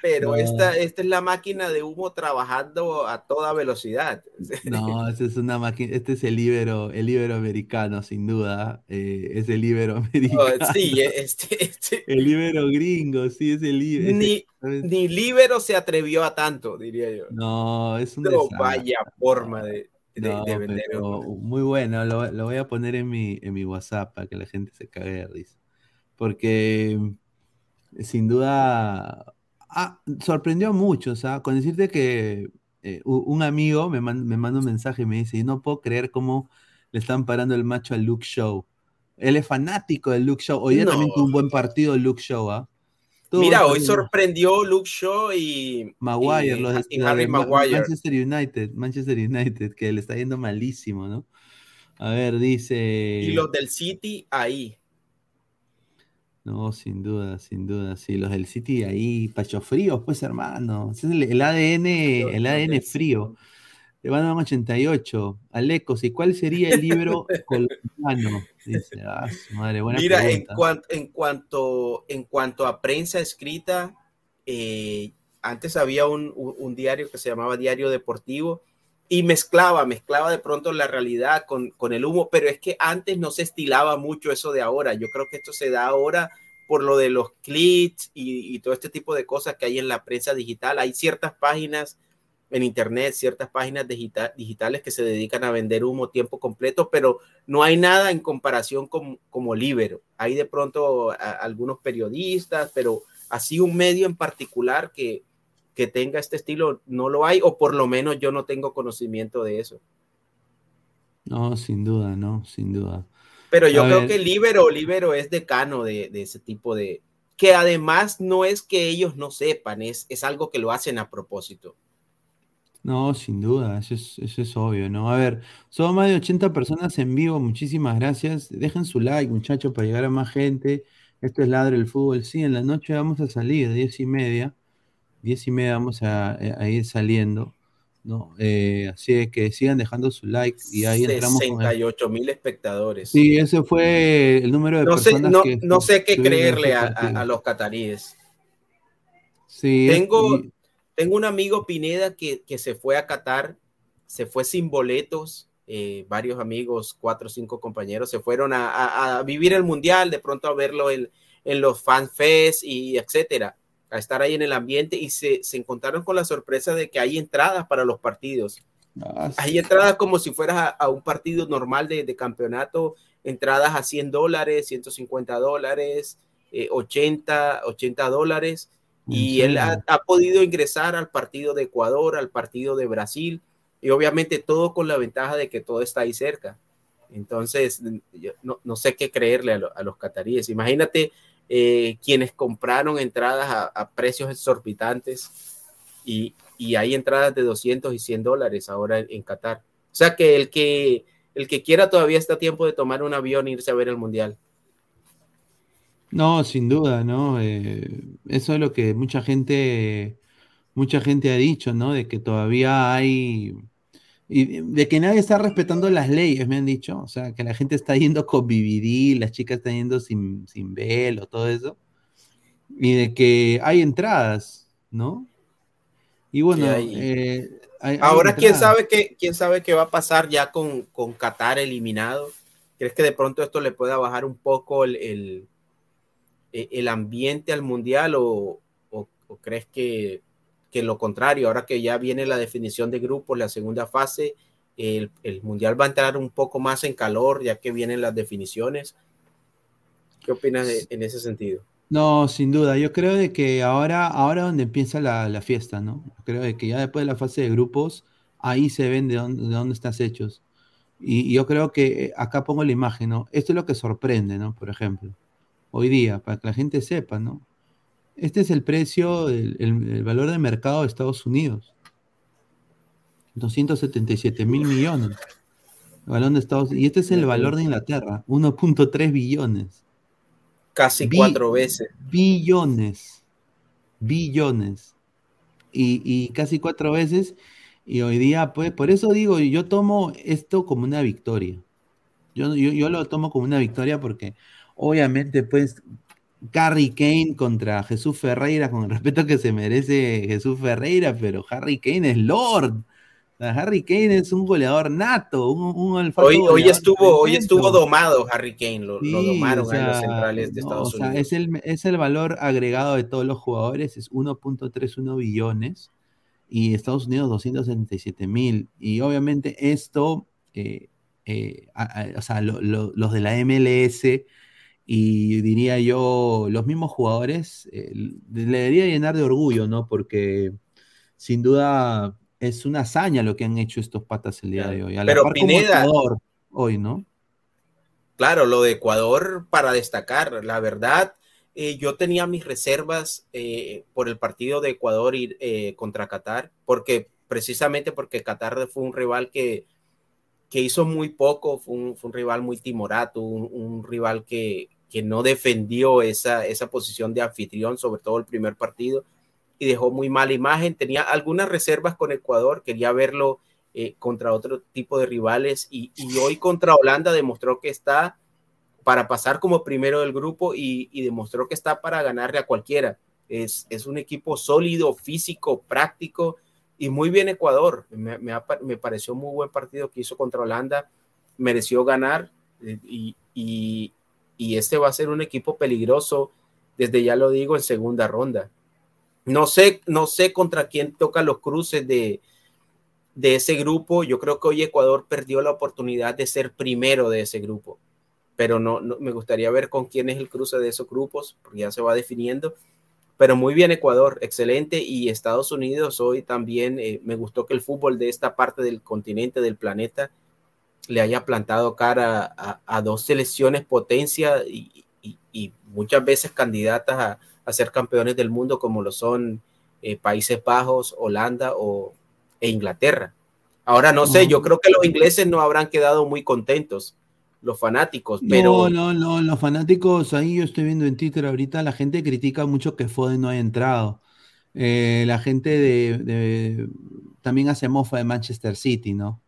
Pero No. esta, esta es la máquina de humo trabajando a toda velocidad. No, esa es una máquina, este es el libero, el libero americano, sin duda. eh, es el libero americano. Oh, sí, este, este- El libero gringo, sí, es el libero. ni, ni Libero se atrevió a tanto, diría yo. No, es un Pero desastre. vaya forma de, de- No, de vender muy bueno, lo, lo voy a poner en mi, en mi WhatsApp para que la gente se cague de risa. Porque mm, sin duda ah, sorprendió mucho, o sea, con decirte que eh, un amigo me, man- me manda un mensaje y me dice, no puedo creer cómo le están parando el macho al Luke Show. Él es fanático del Luke Show. Hoy día también No. tuvo un buen partido el Luke Show, ¿ah? Mira, hoy sorprendió Luke Shaw y, Maguire, y- los de, y Harry Maguire. Manchester United, Manchester United, que le está yendo malísimo, ¿no? A ver, dice. Y los del City ahí. No, sin duda, sin duda. Sí, los del City ahí, pacho fríos, pues, hermano. Ese es el, el ADN, el ADN frío. Le van a dar un 88. Alecos, ¿y cuál sería el libro colombiano? Dice, ah, su madre, buena Mira, en, cuan- en, cuanto, en cuanto a prensa escrita, eh, antes había un, un- un diario que se llamaba Diario Deportivo y mezclaba, mezclaba de pronto la realidad con, con el humo, pero es que antes no se estilaba mucho eso de ahora. Yo creo que esto se da ahora por lo de los clics y, y todo este tipo de cosas que hay en la prensa digital. Hay ciertas páginas en internet, ciertas páginas digita- digitales que se dedican a vender humo tiempo completo, pero no hay nada en comparación con, como Libero. Hay de pronto a- algunos periodistas, pero así un medio en particular que, que tenga este estilo no lo hay, o por lo menos yo no tengo conocimiento de eso. No, sin duda, no, sin duda. Pero yo A creo ver. que Libero, Libero es decano de, de ese tipo de... Que además no es que ellos no sepan, es, es algo que lo hacen a propósito. No, sin duda, eso es, eso es obvio, ¿no? A ver, somos más de 80 personas en vivo, muchísimas gracias. Dejen su like, muchachos, para llegar a más gente. Esto es Ladre el Fútbol. Sí, en la noche vamos a salir, diez y media. Diez y media vamos a, a ir saliendo, ¿no? Eh, así es que sigan dejando su like y ahí entramos con el- 68 mil espectadores. Sí, ese fue el número de no sé, personas no, que no sé qué creerle a, los cataríes. Sí, Tengo, y- tengo un amigo Pineda que, que se fue a Qatar, se fue sin boletos, eh, varios amigos, cuatro o cinco compañeros, se fueron a, a- a vivir el mundial, de pronto a verlo en, en los fanfests y etcétera, a estar ahí en el ambiente y se, se encontraron con la sorpresa de que hay entradas para los partidos. ah, Hay entradas como si fueras a, a un partido normal de, de campeonato, entradas a 100 dólares, 150 dólares, eh, 80, 80 dólares. Y ¿En él ha, podido ingresar al partido de Ecuador, al partido de Brasil, y obviamente todo con la ventaja de que todo está ahí cerca. Entonces, yo no, no sé qué creerle a, lo- a los cataríes. Imagínate eh, quienes compraron entradas a, a precios exorbitantes y, y hay entradas de 200 y 100 dólares ahora en, en Qatar. O sea que el que el que quiera todavía está a tiempo de tomar un avión e irse a ver el mundial. No, sin duda, ¿no? Eh, eso es lo que mucha gente, mucha gente ha dicho, ¿no? De que todavía hay, y de que nadie está respetando las leyes, me han dicho. O sea, que la gente está yendo con BBD, las chicas están yendo sin, sin velo, todo eso. Y de que hay entradas, ¿no? Y bueno, Sí, hay- eh, hay- hay Ahora, ¿quién sabe, qué, ¿quién sabe qué va a pasar ya con, con Qatar eliminado? ¿Crees que de pronto esto le pueda bajar un poco el, el, el ambiente al mundial o, o- o crees que, que lo contrario, ahora que ya viene la definición de grupos, la segunda fase, el, el mundial va a entrar un poco más en calor ya que vienen las definiciones? ¿Qué opinas de- en ese sentido? No, sin duda. Yo creo de que ahora, ahora donde empieza la, la fiesta, ¿no? Creo de que ya después de la fase de grupos, ahí se ven de dónde, de dónde estás hechos. Y, y yo creo que eh, acá pongo la imagen, ¿no? Esto es lo que sorprende, ¿no? Por ejemplo, hoy día, para que la gente sepa, ¿no? Este es el precio, el, el- el valor de mercado de Estados Unidos. 277 mil millones. El de Estados Y este es el valor de Inglaterra, 1.3 billones. Casi Bi- cuatro veces. Billones. Billones. Y, y casi cuatro veces. Y hoy día, pues, por eso digo, yo tomo esto como una victoria. Yo, yo, yo lo tomo como una victoria porque obviamente, pues, Harry Kane contra Jesús Ferreira, con el respeto que se merece Jesús Ferreira, pero Harry Kane es Lord. Harry Kane es un goleador nato, un, hoy, hoy estuvo, hoy estuvo domado Harry Kane, lo, domaron en los centrales de Estados Unidos. Es el, es el valor agregado de todos los jugadores, es 1.31 billones y Estados Unidos 277 mil. Y obviamente esto, eh, eh, o sea, los de la MLS y diría yo, los mismos jugadores, eh, le debería llenar de orgullo, ¿no? Porque sin duda es una hazaña lo que han hecho estos patas el día de hoy. Pero Pineda, hoy, ¿no? Claro, lo de Ecuador para destacar, la verdad, eh, yo tenía mis reservas eh, por el partido de Ecuador ir, eh, contra Qatar, porque precisamente porque Qatar fue un rival que, que hizo muy poco, fue un, rival muy timorato, un, rival que, que, no defendió esa, esa posición de anfitrión, sobre todo el primer partido y dejó muy mala imagen. Tenía algunas reservas con Ecuador, quería verlo eh, contra otro tipo de rivales y, hoy contra Holanda demostró que está para pasar como primero del grupo y, demostró que está para ganarle a cualquiera. Es, es, un equipo sólido, físico, práctico y muy bien Ecuador. Me, me, pareció muy buen partido que hizo contra Holanda, mereció ganar eh, y, y este va a ser un equipo peligroso, desde ya lo digo, en segunda ronda. No sé, no sé contra quién toca los cruces de, de ese grupo. Yo creo que hoy Ecuador perdió la oportunidad de ser primero de ese grupo, pero no, me gustaría ver con quién es el cruce de esos grupos, porque ya se va definiendo. Pero muy bien Ecuador, excelente. Y Estados Unidos hoy también eh, me gustó que el fútbol de esta parte del continente, del planeta, le haya plantado cara a, dos selecciones potencia y, y muchas veces candidatas a, a ser campeones del mundo como lo son eh, Países Bajos, Holanda o, e Inglaterra. Ahora no sé, yo creo que los ingleses no habrán quedado muy contentos, los fanáticos, pero... No, no, no, los fanáticos, ahí yo estoy viendo en Twitter ahorita, la gente critica mucho que Foden no haya entrado. Eh, la gente de, también hace mofa de Manchester City, ¿no?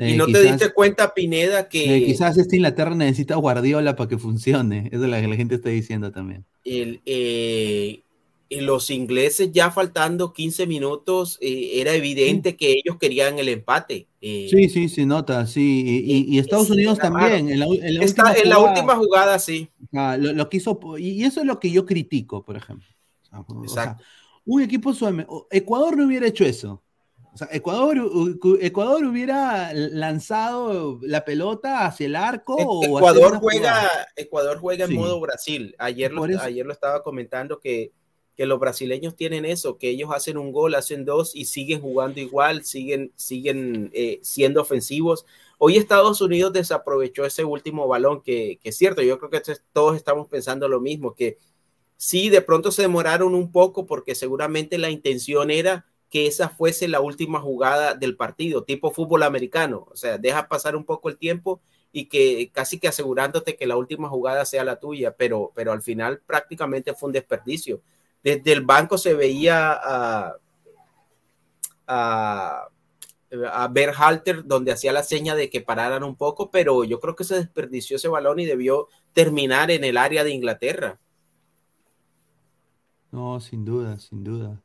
Y eh, no te diste cuenta, Pineda, que... quizás esta Inglaterra necesita Guardiola para que funcione, eso es lo que la gente está diciendo también el, eh, los ingleses ya faltando 15 minutos, eh, era evidente que ellos querían el empate. Eh. sí, sí, se nota, sí. Y, Estados Unidos también. En la, en la, última, jugada, sí. lo, quiso, y eso es lo que yo critico, por ejemplo. Exacto. un equipo suave. Ecuador no hubiera hecho eso. Ecuador, Ecuador hubiera lanzado la pelota hacia el arco. Ecuador, juega, Ecuador juega en modo Brasil. Ayer lo, ayer lo estaba comentando que, que, los brasileños tienen eso, que ellos hacen un gol, hacen dos y siguen jugando igual, siguen, siguen eh, siendo ofensivos. Hoy Estados Unidos desaprovechó ese último balón, que, que es cierto, yo creo que todos estamos pensando lo mismo, que sí, de pronto se demoraron un poco porque seguramente la intención era que esa fuese la última jugada del partido, tipo fútbol americano. O sea, deja pasar un poco el tiempo y que casi que asegurándote que la última jugada sea la tuya, pero, pero al final prácticamente fue un desperdicio. Desde el banco se veía a, a, a Berhalter donde hacía la seña de que pararan un poco, pero yo creo que se desperdició ese balón y debió terminar en el área de Inglaterra. No, sin duda, sin duda.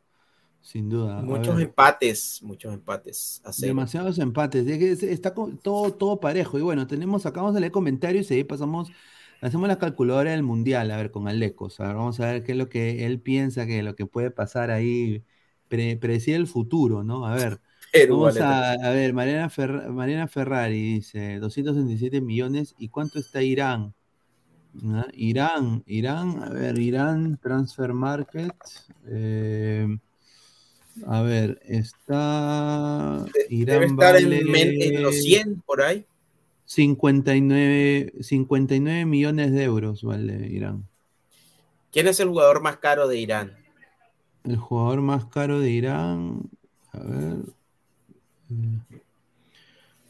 Sin duda. Muchos empates, muchos empates. Demasiados empates. Está todo, todo parejo. Y bueno, tenemos, acabamos de leer comentarios y ahí pasamos, hacemos la calculadora del mundial, a ver, con Alecos. A ver, vamos a ver qué es lo que él piensa que lo que puede pasar ahí, predecir el futuro, ¿no? A ver. vamos a, a, ver, Mariana, Mariana Ferrari dice 267 millones. ¿Y cuánto está Irán? ¿Ah? Irán, Irán, a ver, Irán, Transfer Market. Eh, a ver, está. Irán Debe estar en, los 100 por ahí. 59, 59 millones de euros vale Irán. ¿Quién es el jugador más caro de Irán? El jugador más caro de Irán. A ver.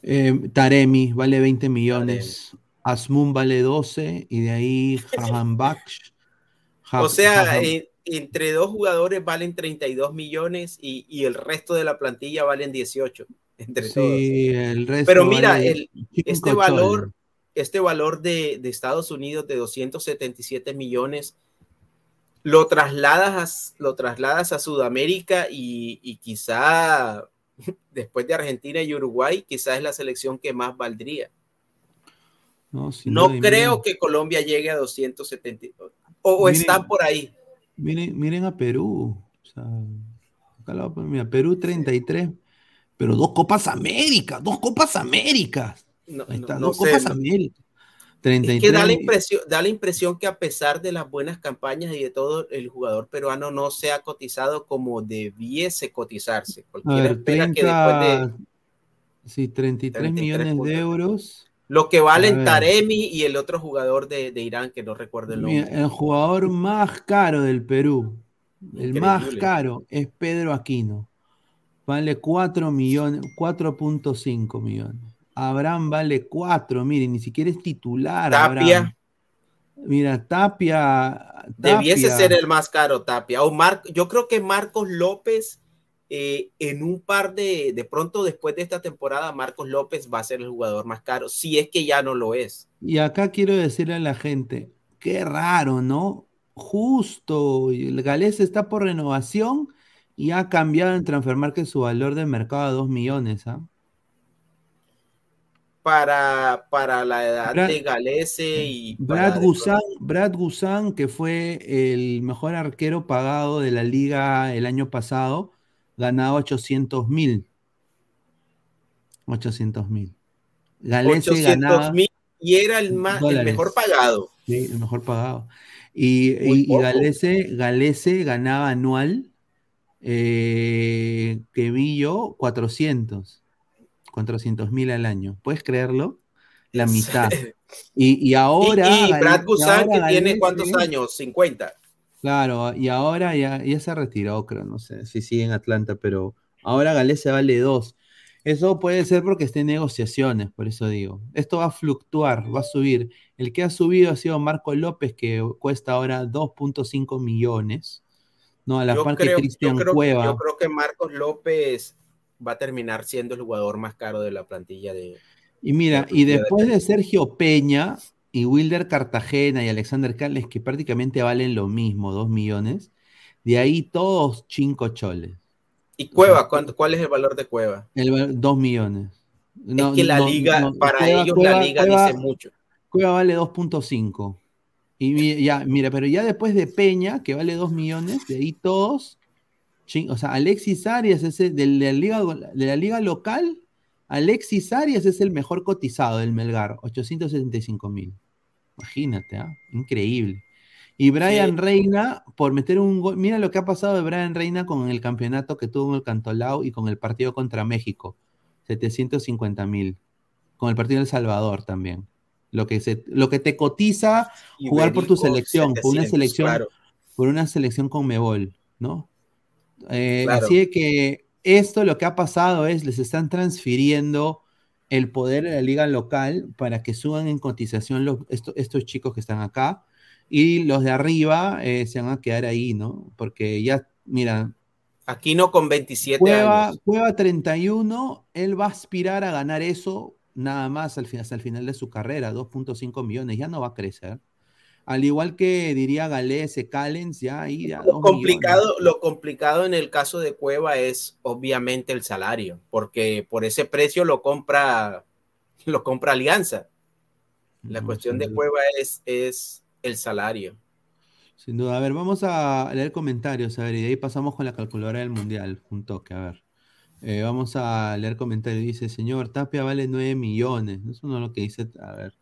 Eh, Taremi vale 20 millones. Asmun vale 12. Y de ahí Jahan Baksh. o sea, eh, entre dos jugadores valen 32 millones y, el resto de la plantilla valen 18. Entre sí, el resto Pero mira, el, este valor, este valor de, de Estados Unidos de 277 millones lo trasladas a, lo trasladas a Sudamérica y, y quizá después de Argentina y Uruguay, quizás es la selección que más valdría. No, creo que Colombia llegue a 270 o, o Miren- están por ahí. Miren, miren a Perú. O sea, acá lo voy a poner, mira, Perú 33, pero dos Copas América, dos Copas Américas. No, Ahí está, no dos Copas no. América. Es 33 que da la impresión, da la impresión que a pesar de las buenas campañas y de todo, el jugador peruano no se ha cotizado como debiese cotizarse. A Cualquiera ver, espera que después de 30, sí, 33 33 millones de euros. Lo que valen ver. Taremi y el otro jugador de, de Irán, que no recuerdo el nombre. Mira, el jugador más caro del Perú, el más caro es Pedro Aquino. Vale 4 millones, 4.5 millones. Abraham vale 4, miren, ni siquiera es titular. Tapia. Abraham. Mira, Tapia. Debiese ser el más caro, Tapia. O Mar- yo creo que Marcos López, eh, en un par de, de pronto después de esta temporada, Marcos López va a ser el jugador más caro, si es que ya no lo es. Y acá quiero decirle a la gente, qué raro, ¿no? Justo, el Galés está por renovación y ha cambiado en Transfermarkt su valor de mercado a 2 millones, ¿ah? Para, para la edad Brad- de Galese y para Brad Guzán, Brad Guzán, que fue el mejor arquero pagado de la liga el año pasado, ganaba 800 mil. 800 mil. Galese 800 ganaba mil y era el, más, el mejor pagado. Sí, el mejor pagado. Y, y- y. Galese, Galese ganaba anual, eh, que vi yo, 400. 400 mil al año. ¿Puedes creerlo? La mitad. Y, y ahora. y, Brad Guzán, que tiene cuántos años? 50. Claro, y ahora ya, ya se retiró, creo, no sé si sigue en Atlanta, pero ahora Galese vale 2. Eso puede ser porque esté en negociaciones, por eso digo. Esto va a fluctuar, va a subir. El que ha subido ha sido Marco López, que cuesta ahora 2.5 millones. No, a la Yo par que creo, Cristian Cueva. yo creo que Marcos López va a terminar siendo el jugador más caro de la plantilla de. Y mira, y de después de Sergio Peña y Wilder Cartagena y Alexander Carles, que prácticamente valen lo mismo, 2 millones, de ahí todos cinco choles. ¿Y Cueva? ¿cuánto- ¿Cuál es el valor de Cueva? El, 2 millones. No, es que la no, liga, no, para Cueva- ellos Cueva- la liga Cueva- dice mucho. Cueva vale 2.5. Y ya, mira, pero ya después de Peña, que vale 2 millones, de ahí todos, chin- o sea, Alexis Arias es el- de, la liga, de la liga local, Alexis Arias es el mejor cotizado del Melgar, 875 mil. Imagínate, ¿ah? increíble. Y Brian Sí. Reina, por meter un gol, mira lo que ha pasado de Brian Reina con el campeonato que tuvo en el Cantolao y con el partido contra México, 750 mil. Con el partido del Salvador también. Lo que, se, lo que te cotiza jugar por tu selección, por una 700, selección, claro. por una selección con Mebol, ¿no? Eh, Claro. Así de que esto lo que ha pasado es les están transfiriendo el poder de la liga local para que suban en cotización los, esto- estos chicos que están acá y los de arriba eh, se van a quedar ahí, ¿no? Porque ya, mira, Aquí no con 27 Cueva, años. Cueva 31, él va a aspirar a ganar eso nada más al fin- hasta el final de su carrera, 2.5 millones, ya no va a crecer. Al igual que diría Galese, Callens, ya ahí ya Lo complicado, millones. lo complicado en el caso de Cueva es obviamente el salario, porque por ese precio lo compra, lo compra Alianza. La No, cuestión de duda. Cueva es, es el salario. Sin duda. A ver, vamos a leer comentarios, a ver, y de ahí pasamos con la calculadora del mundial, un toque, a ver. Eh, vamos a leer comentarios. Dice, señor, Tapia vale 9 millones. Eso no es lo que dice, a ver.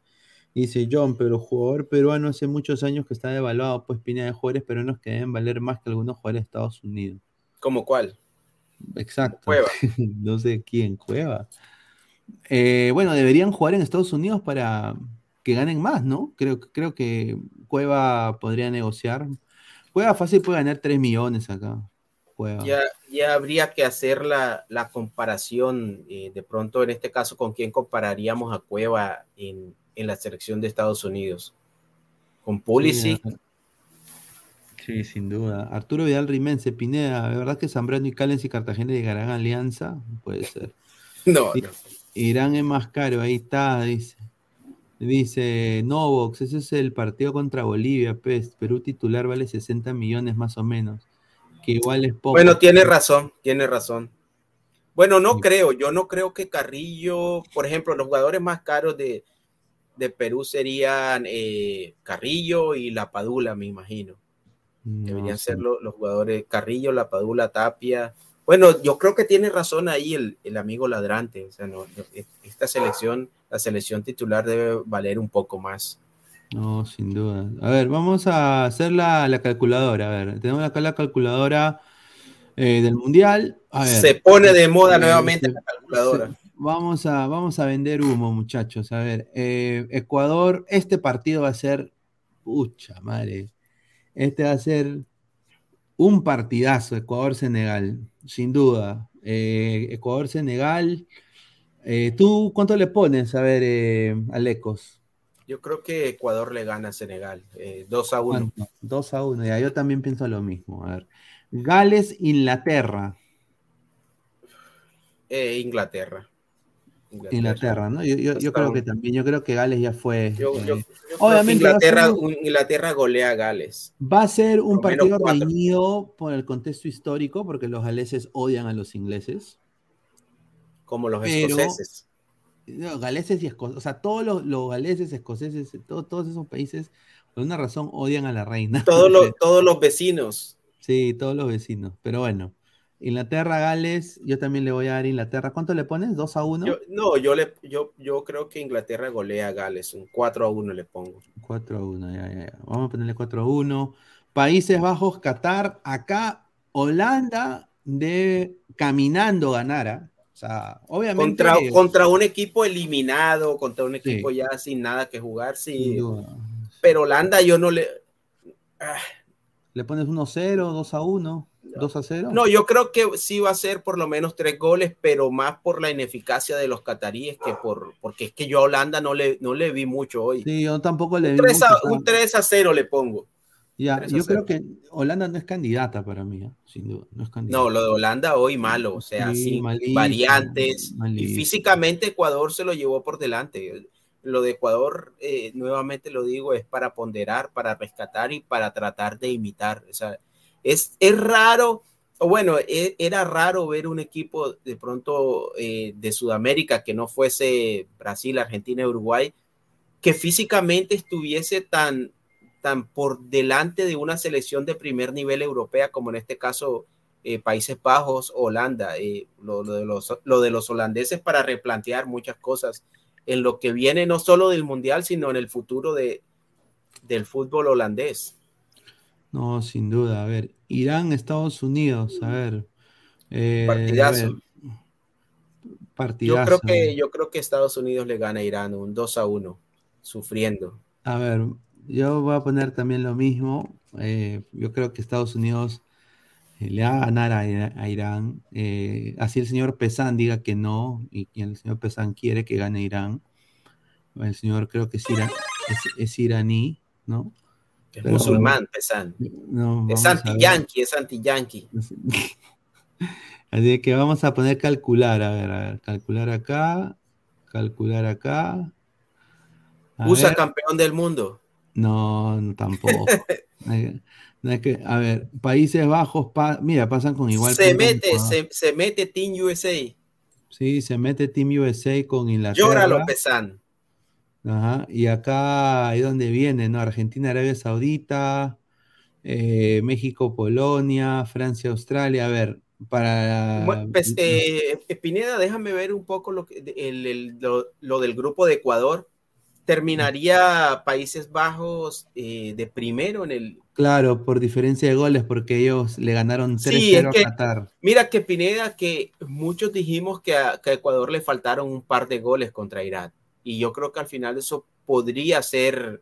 Dice John, pero jugador peruano hace muchos años que está devaluado, pues pina de jugadores peruanos que deben valer más que algunos jugadores de Estados Unidos. ¿Como cuál? Exacto. Cueva. no sé quién, Cueva. Eh, bueno, deberían jugar en Estados Unidos para que ganen más, ¿no? Creo, creo que Cueva podría negociar. Cueva fácil puede ganar 3 millones acá. Cueva. Ya, ya habría que hacer la, la comparación, eh, de pronto en este caso, con quién compararíamos a Cueva en, en la selección de Estados Unidos. Con Pulisic. Sí, sin duda. Arturo Vidal Rimense, Pineda, ¿de verdad que Zambrano y Callens y Cartagena llegarán a alianza? Puede ser. No. Irán es más caro, ahí está, dice. Dice Novox, ese es el partido contra Bolivia, pues. Perú titular vale 60 millones más o menos. Que igual es poco. Bueno, tiene razón, tiene razón. Bueno, no creo, yo no creo que Carrillo, por ejemplo, los jugadores más caros de, de Perú serían eh, Carrillo y La Padula, me imagino. Deberían ser los, los jugadores Carrillo, La Padula, Tapia. Bueno, yo creo que tiene razón ahí el, el amigo ladrante. O sea, no, e, esta selección, la selección titular debe valer un poco más. No, sin duda. A ver, vamos a hacer la, la calculadora. A ver, tenemos acá la calculadora eh, del Mundial. A ver, Se pone de moda eh, nuevamente se- la calculadora. Vamos, a, vamos a vender humo, muchachos. A ver, eh, Ecuador, este partido va a ser. Pucha madre. Este va a ser un partidazo, Ecuador-Senegal, sin duda. Eh, Ecuador-Senegal. Eh, ¿Tú cuánto le pones? A ver, eh, Alecos. Yo creo que Ecuador le gana a Senegal, eh, 2 a 1. ¿Cuánto? 2 a 1, ya yo también pienso lo mismo. A ver. Gales, Inglaterra. Eh, Inglaterra. Inglaterra, ¿no? Yo, yo- yo Hasta creo que también, yo creo que Gales ya fue. Yo- eh, obviamente Inglaterra, un- Inglaterra golea a Gales. Va a ser un Por partido reñido por el contexto histórico, porque los galeses odian a los ingleses. Como los Pero- escoceses. No, galeses y escoceses, o sea, todos los, los galeses, escoceses, todo- todos esos países, por una razón, odian a la reina. Todos los, todos los vecinos. Sí, todos los vecinos. Pero bueno, Inglaterra, Gales, yo también le voy a dar Inglaterra. ¿Cuánto le pones? ¿2 a 1? Yo- no, yo, le, yo, yo creo que Inglaterra golea a Gales. Un 4 a 1 le pongo. 4 a 1, ya, ya, ya. Vamos a ponerle 4 a 1. Países Bajos, Qatar. Acá, Holanda de caminando ganar. ¿ah? O sea, obviamente. Contra, contra un equipo eliminado, contra un equipo Sí. ya sin nada que jugar, sí. Pero Holanda yo no le... ah, ¿Le pones 1-0, 2 a 1, 2 a 0? No, yo creo que sí va a ser por lo menos tres goles, pero más por la ineficacia de los cataríes que por... Porque es que yo a Holanda no le, no le vi mucho hoy. Sí, yo tampoco le un, vi 3 a, mucho, un 3 a 0 le pongo. Ya, 3 a yo 0. creo que Holanda no es candidata para mí, ¿ah? sin duda. No es candidata. No, lo de Holanda hoy malo, o sea, Sí, sin malísimo, variantes. Y malísimo. físicamente Ecuador se lo llevó por delante. Lo de Ecuador, eh, nuevamente lo digo, es para ponderar, para rescatar y para tratar de imitar. O sea, es, raro, bueno, e- era raro ver un equipo de pronto eh, de Sudamérica que no fuese Brasil, Argentina, Uruguay, que físicamente estuviese tan, tan por delante de una selección de primer nivel europea, como en este caso eh, Países Bajos, Holanda, eh, lo de los, lo de los holandeses para replantear muchas cosas en lo que viene no solo del Mundial, sino en el futuro de, del fútbol holandés. No, sin duda. A ver, Irán, Estados Unidos, a ver. eh, Partidazo. a ver, Yo partidazo. creo, que, yo creo que Estados Unidos le gana a Irán un 2 a 1, sufriendo. A ver, yo voy a poner también lo mismo. Eh, yo creo que Estados Unidos eh, le va a ganar a, Irán. Eh, así el señor Pesan diga que no, y, y el señor Pesan quiere que gane Irán. El señor creo que es, ira- es, es iraní, ¿no? Es musulmán, Pesan. No, Es vamos a ver. anti-yankee, es anti-yankee. Así que vamos a poner calcular, a ver, a ver, calcular acá, calcular acá. USA ver. campeón del mundo. No, no, tampoco. No es que, a ver, Países Bajos, pa- mira, pasan con igual. se mete, se, se mete Team USA. Sí, se mete Team USA con Inglaterra. Llóralo, Pesan. Ajá, y acá ahí donde viene, ¿no? Argentina, Arabia Saudita, eh, México, Polonia, Francia, Australia. A ver, para. Bueno, pues, eh, Pineda, déjame ver un poco lo, que, el- el- lo, lo del grupo de Ecuador. Terminaría Países Bajos eh, de primero en el. Claro, por diferencia de goles, porque ellos le ganaron 3-0 Sí, es que- a Qatar. Mira que Pineda, que muchos dijimos que a, que a Ecuador le faltaron un par de goles contra Irán. Y yo creo que al final eso podría ser,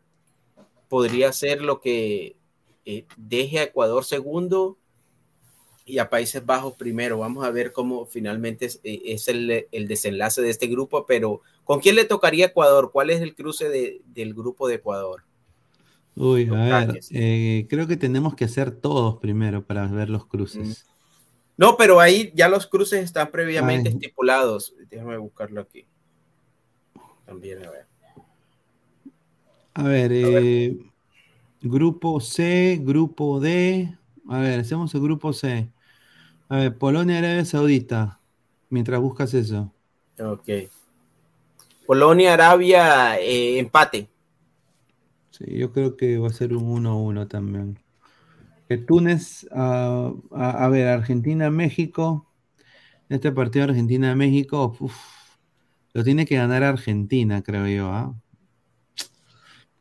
podría ser lo que eh, deje a Ecuador segundo y a Países Bajos primero. Vamos a ver cómo finalmente es, eh, es el, el desenlace de este grupo, pero ¿con quién le tocaría Ecuador? ¿Cuál es el cruce de- del grupo de Ecuador? Uy, Los a ver, eh, creo que tenemos que hacer todos primero para ver los cruces. No, pero ahí ya los cruces están previamente Ay. estipulados. Déjame buscarlo aquí. También, a ver. A ver, eh, grupo C, grupo D. A ver, hacemos el grupo C. A ver, Polonia, Arabia Saudita. Mientras buscas eso. Ok. Polonia, Arabia, eh, empate. Sí, yo creo que va a ser un 1-1 también. Que Túnez, a, a ver, Argentina, México. Este partido Argentina-México, uf, lo tiene que ganar Argentina, creo yo. ¿ah?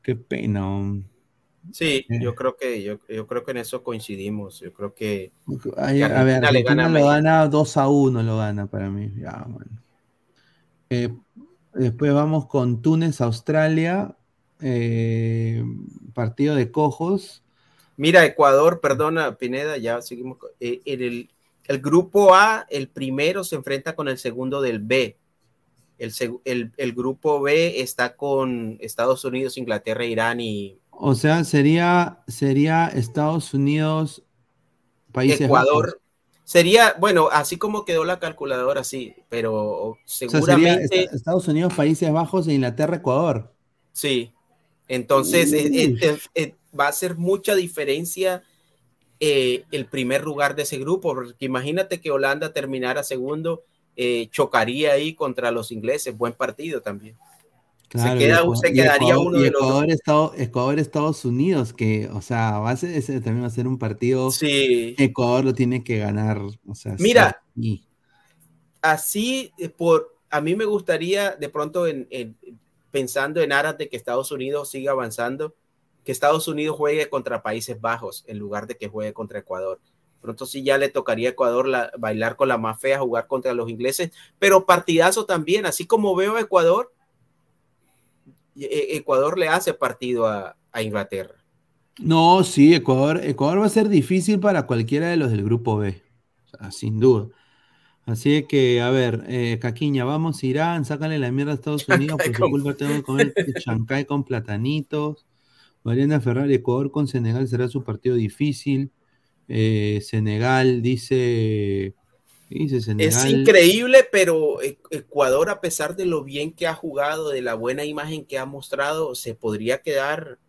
Qué pena. Sí, Eh. yo creo que yo, yo creo que en eso coincidimos. Yo creo que Ay, que a ver, Argentina le gana lo gana 2 a 1, lo gana para mí. Ya, bueno. Eh, después vamos con Túnez, Australia. eh, partido de cojos. Mira, Ecuador, perdona, Pineda, ya seguimos. en el, el grupo A, el primero se enfrenta con el segundo del B. El, el, el grupo B está con Estados Unidos, Inglaterra, Irán y O sea, sería, sería Estados Unidos, Países Ecuador. Bajos. Sería, bueno, así como quedó la calculadora, sí, pero O sea, sería seguramente Esta- Estados Unidos, Países Bajos e Inglaterra, Ecuador. sí. Entonces, eh, eh, eh, va a hacer mucha diferencia eh, el primer lugar de ese grupo, porque imagínate que Holanda terminara segundo, eh, chocaría ahí contra los ingleses, buen partido también. Claro, queda- y Ecuador- se quedaría Ecuador- uno de los Ecuador, Estado- Ecuador, Estados Unidos, que, o sea, va a ser, ese también va a ser un partido. Sí. Ecuador lo tiene que ganar. O sea, Mira, sí. así eh, por a mí me gustaría de pronto en, en- pensando en aras de que Estados Unidos siga avanzando, que Estados Unidos juegue contra Países Bajos en lugar de que juegue contra Ecuador. Pronto sí ya le tocaría a Ecuador la- bailar con la más fea, jugar contra los ingleses, pero partidazo también, así como veo a Ecuador, eh, Ecuador le hace partido a, a Inglaterra. No, sí, Ecuador, Ecuador va a ser difícil para cualquiera de los del grupo B, o sea, sin duda. Así que, a ver, eh, Caquiña, vamos Irán, sácale la mierda a Estados Unidos, por su con- culpa tengo que comer chancay con platanitos. Mariana Ferrari, Ecuador con Senegal será su partido difícil. Eh, Senegal dice, dice Es Senegal. increíble, pero E- Ecuador, a pesar de lo bien que ha jugado, de la buena imagen que ha mostrado, se podría quedar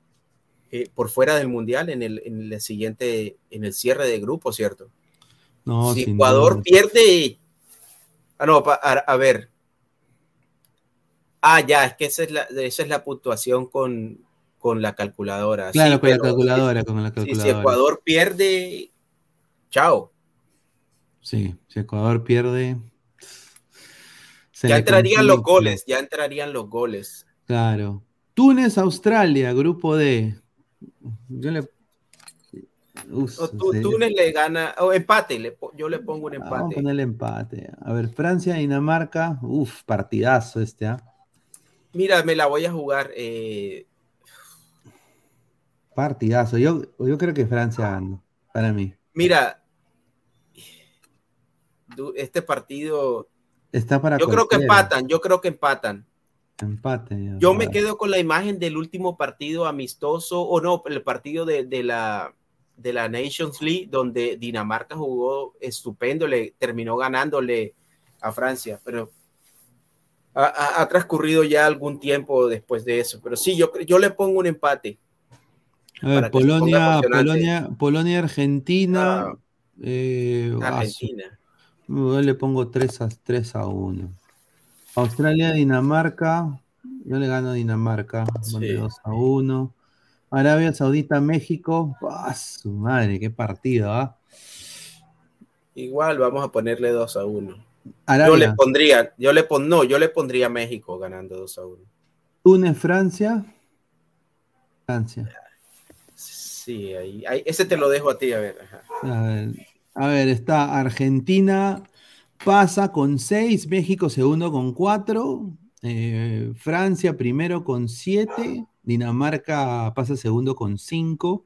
eh, por fuera del mundial en el, en el siguiente, en el cierre de grupo, ¿cierto? No, si Ecuador duda. pierde, ah, no, a, a ver, ah, ya, es que esa es la, esa es la puntuación con, con la calculadora. Claro, Sí, con la calculadora, con la si- calculadora. Si Ecuador pierde, chao. Sí, si Ecuador pierde. Ya entrarían los goles, ya entrarían los goles. Claro. Túnez, Australia, grupo D. Yo le. Uf, tú- Túnez le gana, o empate, le yo le pongo un Ah, Vamos a empate. ponerle empate. A ver, Francia, Dinamarca. Uf, partidazo este, ¿ah? Mira, me la voy a jugar. eh, Partidazo. Yo, yo creo que Francia gana, para mí. mira, este partido, Está para yo creo que empatan, yo creo que empatan. Empate. ya. Yo me quedo con la imagen del último partido amistoso, o no, el partido de, de la, de la Nations League, donde Dinamarca jugó estupendo, le terminó ganándole a Francia, pero ha, transcurrido ya algún tiempo después de eso. Pero sí, yo, yo le pongo un empate. A ver, Polonia. Polonia, Polonia, Argentina. Ah, eh, Argentina. Yo le pongo 3 a, 3 a 1. Australia, Dinamarca. Yo le gano a Dinamarca. Sí. 2 a 1. Arabia Saudita, México. ¡Ah, su madre! ¡Qué partido! ¿ah? Igual vamos a ponerle 2 a 1. Yo Arabia, le pondría, yo le pon, no, yo le pondría a México ganando 2 a 1. Túnez, Francia. Francia. Sí, ahí, ahí- ese te lo dejo a ti, a ver. ajá. A ver, a ver, está Argentina pasa con 6, México segundo con 4, Francia primero con 7, Dinamarca pasa segundo con 5.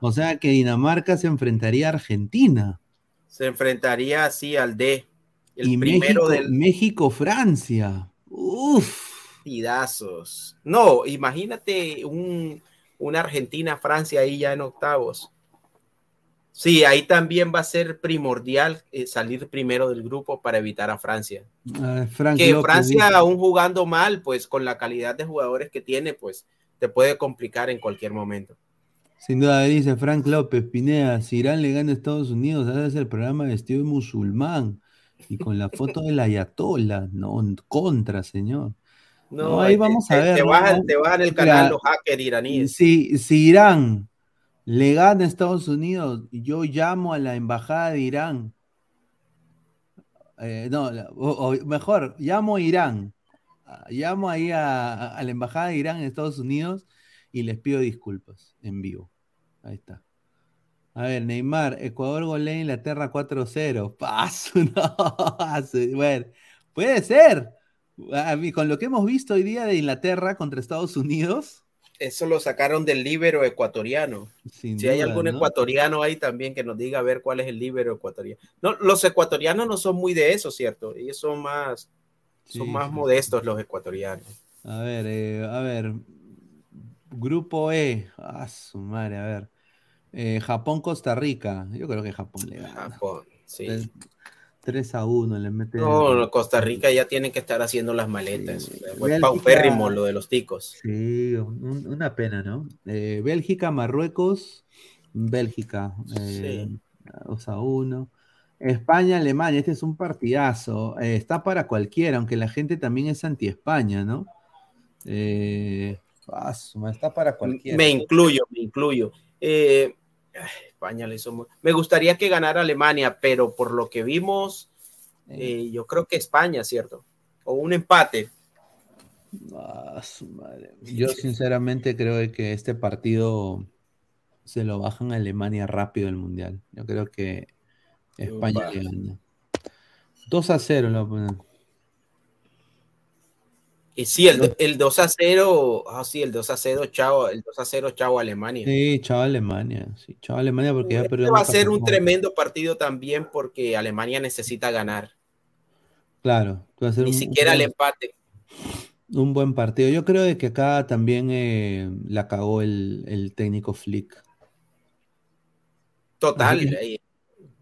O sea que Dinamarca se enfrentaría a Argentina. Se enfrentaría así al D. El y primero México, del México, Francia. Uf. partidazos. No, imagínate un, una Argentina-Francia ahí ya en octavos. Sí, ahí también va a ser primordial eh, salir primero del grupo para evitar a Francia. Ah, que López Francia, dice- aún jugando mal, pues con la calidad de jugadores que tiene, pues te puede complicar en cualquier momento. Sin duda, dice Frank López, Pineda, si Irán le gana a Estados Unidos, hace el programa vestido de musulmán y con la foto de la Ayatola, no, en contra, señor. No, ahí te- vamos a ver. Te ¿no? bajan, te bajan el Mira, canal los hackers iraníes. Si, si Irán le gana Estados Unidos, yo llamo a la embajada de Irán. Eh, no, o, mejor, llamo a Irán. Ah, Llamo ahí a, la embajada de Irán en Estados Unidos y les pido disculpas en vivo. Ahí está. A ver, Neymar, Ecuador golea Inglaterra 4-0. Paso, no. puede ser. Con lo que hemos visto hoy día de Inglaterra contra Estados Unidos, Eso lo sacaron del libero ecuatoriano. sin Si hay algún ¿no? ecuatoriano ahí también que nos diga a ver cuál es el libero ecuatoriano. No, los ecuatorianos no son muy de eso, ¿cierto? Ellos son más, son más sí, modestos los ecuatorianos. A ver, eh, a ver. Grupo E. Ah, su madre, a ver. Eh, Japón-Costa Rica. Yo creo que Japón le gana. Japón, sí. 3 a 1 le mete. No, Costa Rica ya tienen que estar haciendo las maletas. Fue Bélgica- paupérrimo lo de los ticos. Sí, un- una pena, ¿no? Eh, Bélgica, Marruecos. Bélgica. Eh, 2 a 1. España, Alemania. Este es un partidazo. Eh, está para cualquiera, aunque la gente también es anti-España, ¿no? Eh, está para cualquiera. Me incluyo, me incluyo. Eh, España le hizo muy- Me gustaría que ganara Alemania, pero por lo que vimos, eh, yo creo que España, ¿cierto? O un empate. Ah, su madre. Yo sinceramente creo que este partido se lo bajan a Alemania rápido del Mundial. Yo creo que España le gana. 2 a 0 lo poner. Y sí, el, el 2 a 0, ah, sí, el 2 a 0, chao, el 2 a 0, chao Alemania. Sí, chao Alemania. Sí, chao Alemania porque ya Este perdió. va a ser un tremendo partido también porque Alemania necesita ganar. Claro, va a ser Ni un, siquiera el empate. un buen partido. Yo creo de que acá también eh, la cagó el, el técnico Flick. Total, eh,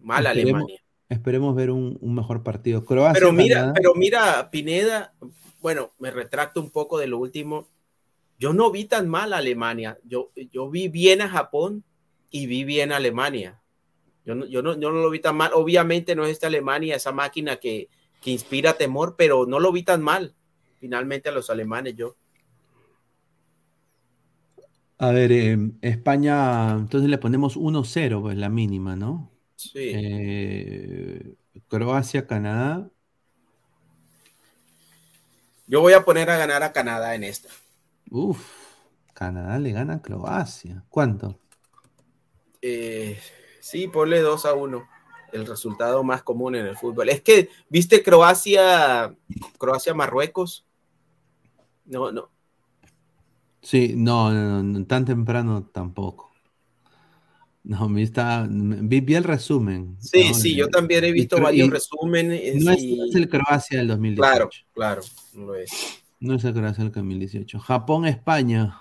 mal esperemos, Alemania. esperemos ver un, un mejor partido. Croacia, Pero mira, Canadá. pero mira, Pineda, bueno, me retracto un poco de lo último. Yo no vi tan mal a Alemania. Yo, yo vi bien a Japón y vi bien a Alemania. Yo no, yo, no, yo no lo vi tan mal. Obviamente no es esta Alemania, esa máquina que, que inspira temor, pero no lo vi tan mal. Finalmente a los alemanes yo. A ver, eh, España, entonces le ponemos 1-0, pues la mínima, ¿no? Sí. Eh, Croacia, Canadá. Yo voy a poner a ganar a Canadá en esta. Uf, Canadá le gana a Croacia. ¿Cuánto? Eh, sí, ponle 2 a 1. El resultado más común en el fútbol. Es que, ¿viste Croacia, Croacia, Marruecos? No, no. Sí, no, no, no, tan temprano tampoco. No, me está, vi, vi el resumen. Sí, ¿no? sí, yo también he visto varios resúmenes. No es, y- no es el Croacia del 2018. Claro, claro, no es. No es el Croacia del 2018. Japón, España.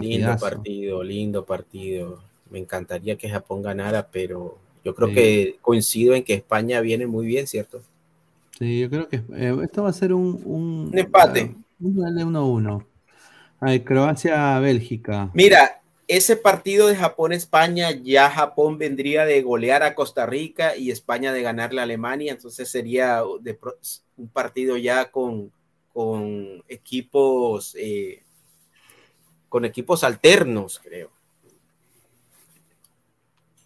Lindo partido, lindo partido. Me encantaría que Japón ganara, pero yo creo Sí. que coincido en que España viene muy bien, ¿cierto? Sí, yo creo que eh, esto va a ser un, un, Un empate. Un duelo de 1-1. A ver, Croacia, Bélgica. Mira, ese partido de Japón-España, ya Japón vendría de golear a Costa Rica y España de ganarle a Alemania, entonces sería de un partido ya con, con equipos eh, con equipos alternos, creo.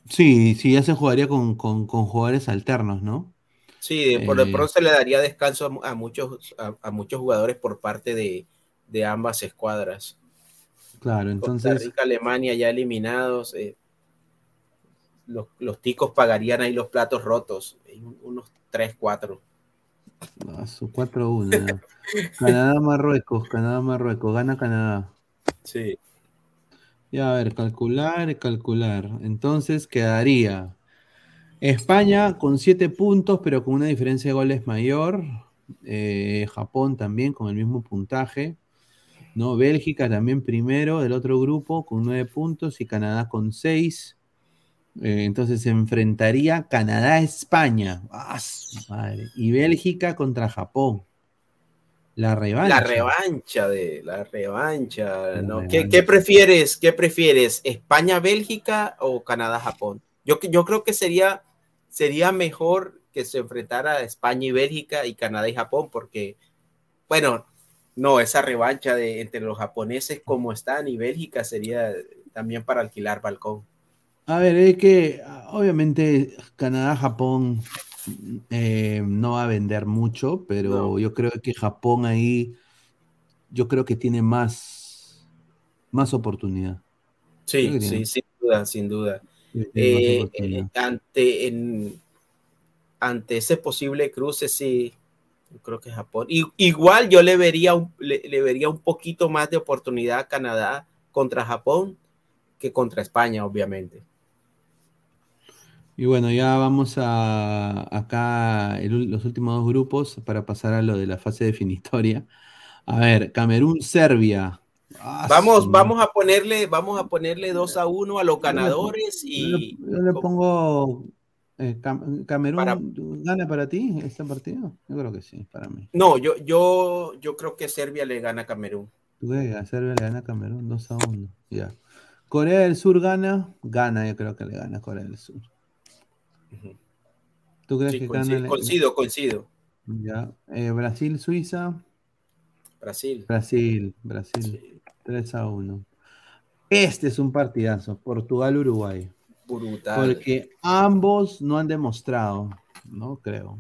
Sí, sí, ya se jugaría con, con, con jugadores alternos, ¿no? Sí, por de Eh, pronto se le daría descanso a muchos a, a muchos jugadores por parte de, de ambas escuadras. Claro, Costa entonces. Rica, Alemania ya eliminados. eh, los, los ticos pagarían ahí los platos rotos, eh, unos 3, 4. A su 4-1. ya. Canadá, Marruecos, Canadá, Marruecos. Gana Canadá. Sí. Ya, a ver, calcular, calcular. Entonces quedaría España con 7 puntos, pero con una diferencia de goles mayor. Eh, Japón también con el mismo puntaje. ¿No? Bélgica también primero del otro grupo con 9 puntos y Canadá con 6. Eh, entonces se enfrentaría Canadá-España. ¡Ah, madre! Y Bélgica contra Japón. La revancha. La revancha de la revancha, La ¿no? revancha. ¿Qué, qué prefieres? ¿Qué prefieres? ¿España-Bélgica o Canadá-Japón? Yo, yo creo que sería, sería mejor que se enfrentara España y Bélgica y Canadá y Japón, porque, bueno, no, esa revancha de entre los japoneses como están y Bélgica sería también para alquilar balcón. A ver, es que ah, obviamente Canadá-Japón eh, no va a vender mucho, pero No. yo creo que Japón ahí, yo creo que tiene más, más oportunidad. Sí, sí, tiene- sin duda, sin duda. Eh, eh, ante, en- ante ese posible cruce, sí, yo creo que Japón. Y, igual yo le vería, un, le, le vería un poquito más de oportunidad a Canadá contra Japón que contra España, obviamente. Y bueno, ya vamos a acá el los últimos dos grupos para pasar a lo de la fase definitoria. A ver, Camerún-Serbia. Ah, Vamos, vamos a ponerle, vamos a ponerle 2 a 1 a los ganadores Yo le, y yo le pongo eh, Cam- Camerún. Para- ¿Gana para ti este partido? Yo creo que sí, para mí. no, yo, yo, yo creo que Serbia le gana a Camerún. ¿Tú crees que a Serbia le gana a Camerún 2 a 1? Ya. Corea del Sur gana. Gana, yo creo que le gana a Corea del Sur. ¿Tú crees Sí, que coincido, gana? coincido, coincido. Ya. Eh, Brasil-Suiza. Brasil. Brasil, Brasil. Sí, 3 a 1. Este es un partidazo. Portugal-Uruguay. Brutal. Porque ambos no han demostrado, no creo.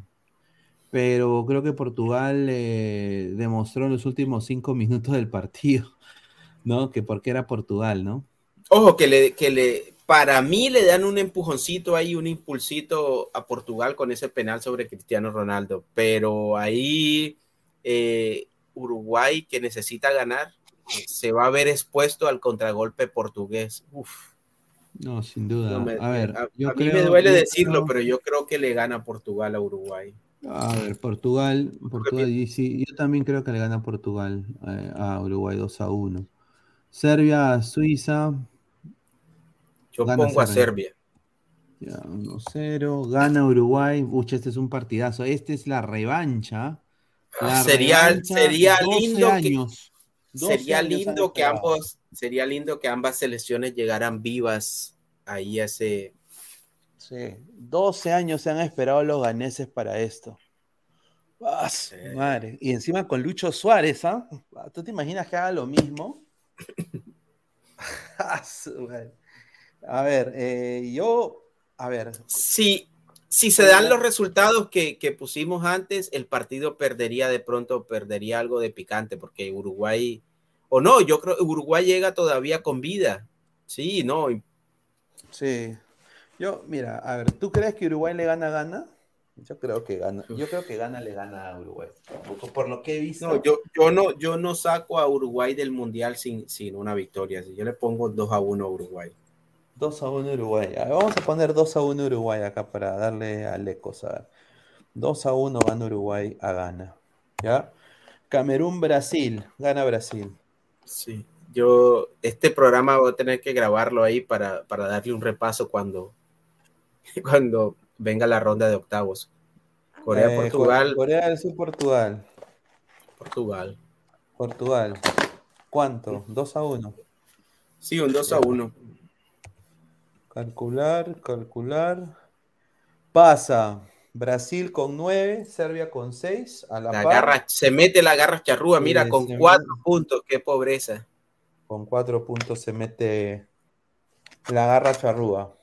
Pero creo que Portugal eh, demostró en los últimos cinco minutos del partido, ¿no? Que porque era Portugal, ¿no? Ojo, que le, que le, para mí le dan un empujoncito ahí, un impulsito a Portugal con ese penal sobre Cristiano Ronaldo, pero ahí eh, Uruguay, que necesita ganar, se va a ver expuesto al contragolpe portugués. Uf, No, sin duda. no me- a ver, a- yo a mí creo- me duele decirlo, creo- pero yo creo que le gana Portugal a Uruguay. A ver, Portugal, Portugal, y sí, yo también creo que le gana Portugal eh, a Uruguay 2 a 1. Serbia, Suiza, Yo Gana pongo a Serbia. Serbia. Ya, 1-0. Gana Uruguay. Ucha, este es un partidazo. Este es la revancha. La sería revancha, sería 12 lindo que, años. 12 sería años han lindo que ambos sería lindo que ambas selecciones llegaran vivas ahí a ese Sí, 12 años se han esperado los ganeses para esto. Ah, su madre. Y encima con Lucho Suárez, ¿ah? ¿Tú te imaginas que haga lo mismo? Ah. A ver, eh, yo, a ver, si, si se dan los resultados que, que pusimos antes, el partido perdería de pronto, perdería algo de picante, porque Uruguay, o no, yo creo que Uruguay llega todavía con vida. Sí, no, Sí. Yo, mira, a ver, ¿tú crees que Uruguay le gana gana? Yo creo que gana. Yo creo que gana le gana a Uruguay. Por, lo que he visto. no, yo, yo no, yo no saco a Uruguay del mundial sin, sin una victoria. Yo le pongo 2 a 1 a Uruguay. 2 a 1 Uruguay. A ver, vamos a poner 2 a 1 Uruguay acá para darle al Ecos. A ver. 2 a 1 gana Uruguay a gana. ¿Ya? Camerún-Brasil. Gana Brasil. Sí, yo este programa voy a tener que grabarlo ahí para, para darle un repaso cuando, cuando venga la ronda de octavos. Corea, Eh, Portugal, Corea del Sur, Portugal. Portugal. Portugal. ¿Cuánto? 2 a 1. Sí, un 2 a 1. Calcular, calcular. Pasa Brasil con 9, Serbia con 6. A la, La par, garra, se mete la garra charrúa, Sí, mira, con se cuatro mete. puntos, qué pobreza. Con 4 puntos se mete la garra charrúa.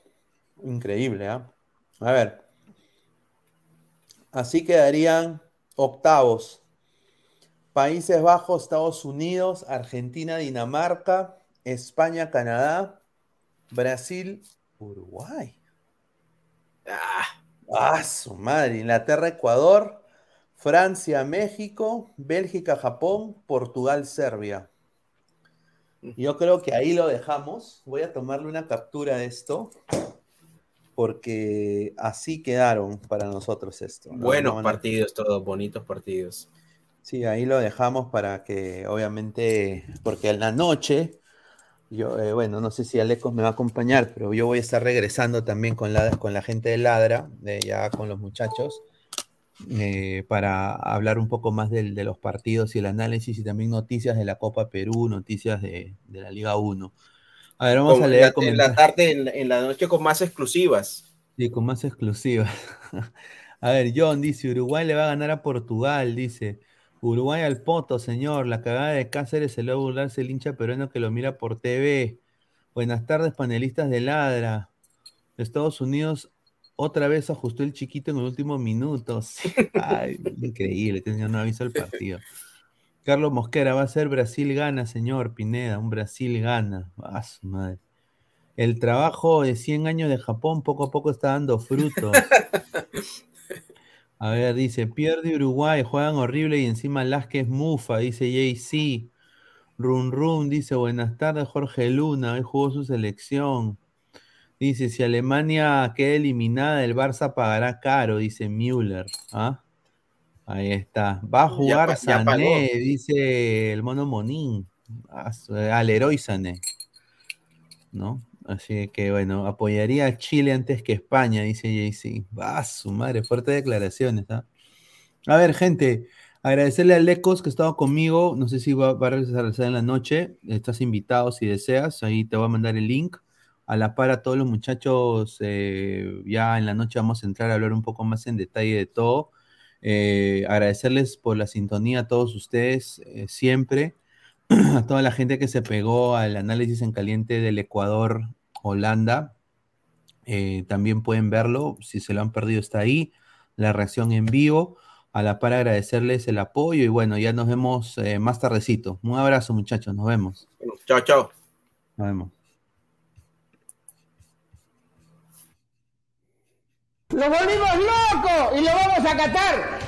Increíble, ¿ah? A ver. Así quedarían octavos. Países Bajos, Estados Unidos, Argentina, Dinamarca, España, Canadá, Brasil, Uruguay. Ah, Ah, su madre. Inglaterra, Ecuador, Francia, México, Bélgica, Japón, Portugal, Serbia. Yo creo que ahí lo dejamos. Voy a tomarle una captura de esto. Porque así quedaron para nosotros esto. ¿no? buenos No, no. partidos, todos bonitos partidos. Sí, ahí lo dejamos para que, obviamente, porque en la noche, yo, eh, bueno, no sé si Alecos me va a acompañar, pero yo voy a estar regresando también con la, con la gente de Ladra, de ya con los muchachos. eh, para hablar un poco más del- de los partidos y el análisis y también noticias de la Copa Perú, noticias de, de la Liga 1. A ver, vamos Con- a leer en la tarde, en, en la noche con más exclusivas. Sí, con más exclusivas. A ver, John dice, Uruguay le va a ganar a Portugal, dice. Uruguay al poto, señor. La cagada de Cáceres se le va a burlarse el hincha peruano que lo mira por TV. Buenas tardes, panelistas de Ladra. Estados Unidos otra vez ajustó el chiquito en el último minuto. Sí. Increíble, este señor no avisó el partido. Carlos Mosquera, va a ser Brasil gana, señor Pineda. Un Brasil gana. Ah, su madre. El trabajo de 100 años de Japón poco a poco está dando frutos. A ver, dice, pierde Uruguay, juegan horrible y encima Lasque es mufa, dice JC. Run Run dice, buenas tardes Jorge Luna, hoy jugó su selección. Dice, si Alemania queda eliminada, el Barça pagará caro, dice Müller. ¿Ah? Ahí está. Va a jugar ya. Sané, dice el mono Monín. Ah, Al héroe Sané. ¿No? Así que bueno, apoyaría a Chile antes que España, dice JC. Va, su madre, fuertes declaraciones. ¿ah? A ver, gente, agradecerle a Lecos que ha estado conmigo. No sé si va, a regresar en la noche. Estás invitado si deseas. Ahí te voy a mandar el link. A la par a todos los muchachos, eh, ya en la noche vamos a entrar a hablar un poco más en detalle de todo. Eh, agradecerles por la sintonía a todos ustedes eh, siempre. A toda la gente que se pegó al análisis en caliente del Ecuador, Holanda. Eh, también pueden verlo. Si se lo han perdido, está ahí. La reacción en vivo. A la par agradecerles el apoyo y bueno, ya nos vemos eh, más tardecito. Un abrazo muchachos, nos vemos. Chao, chao. Nos vemos. ¡Lo volvimos loco! ¡Y lo vamos a catar!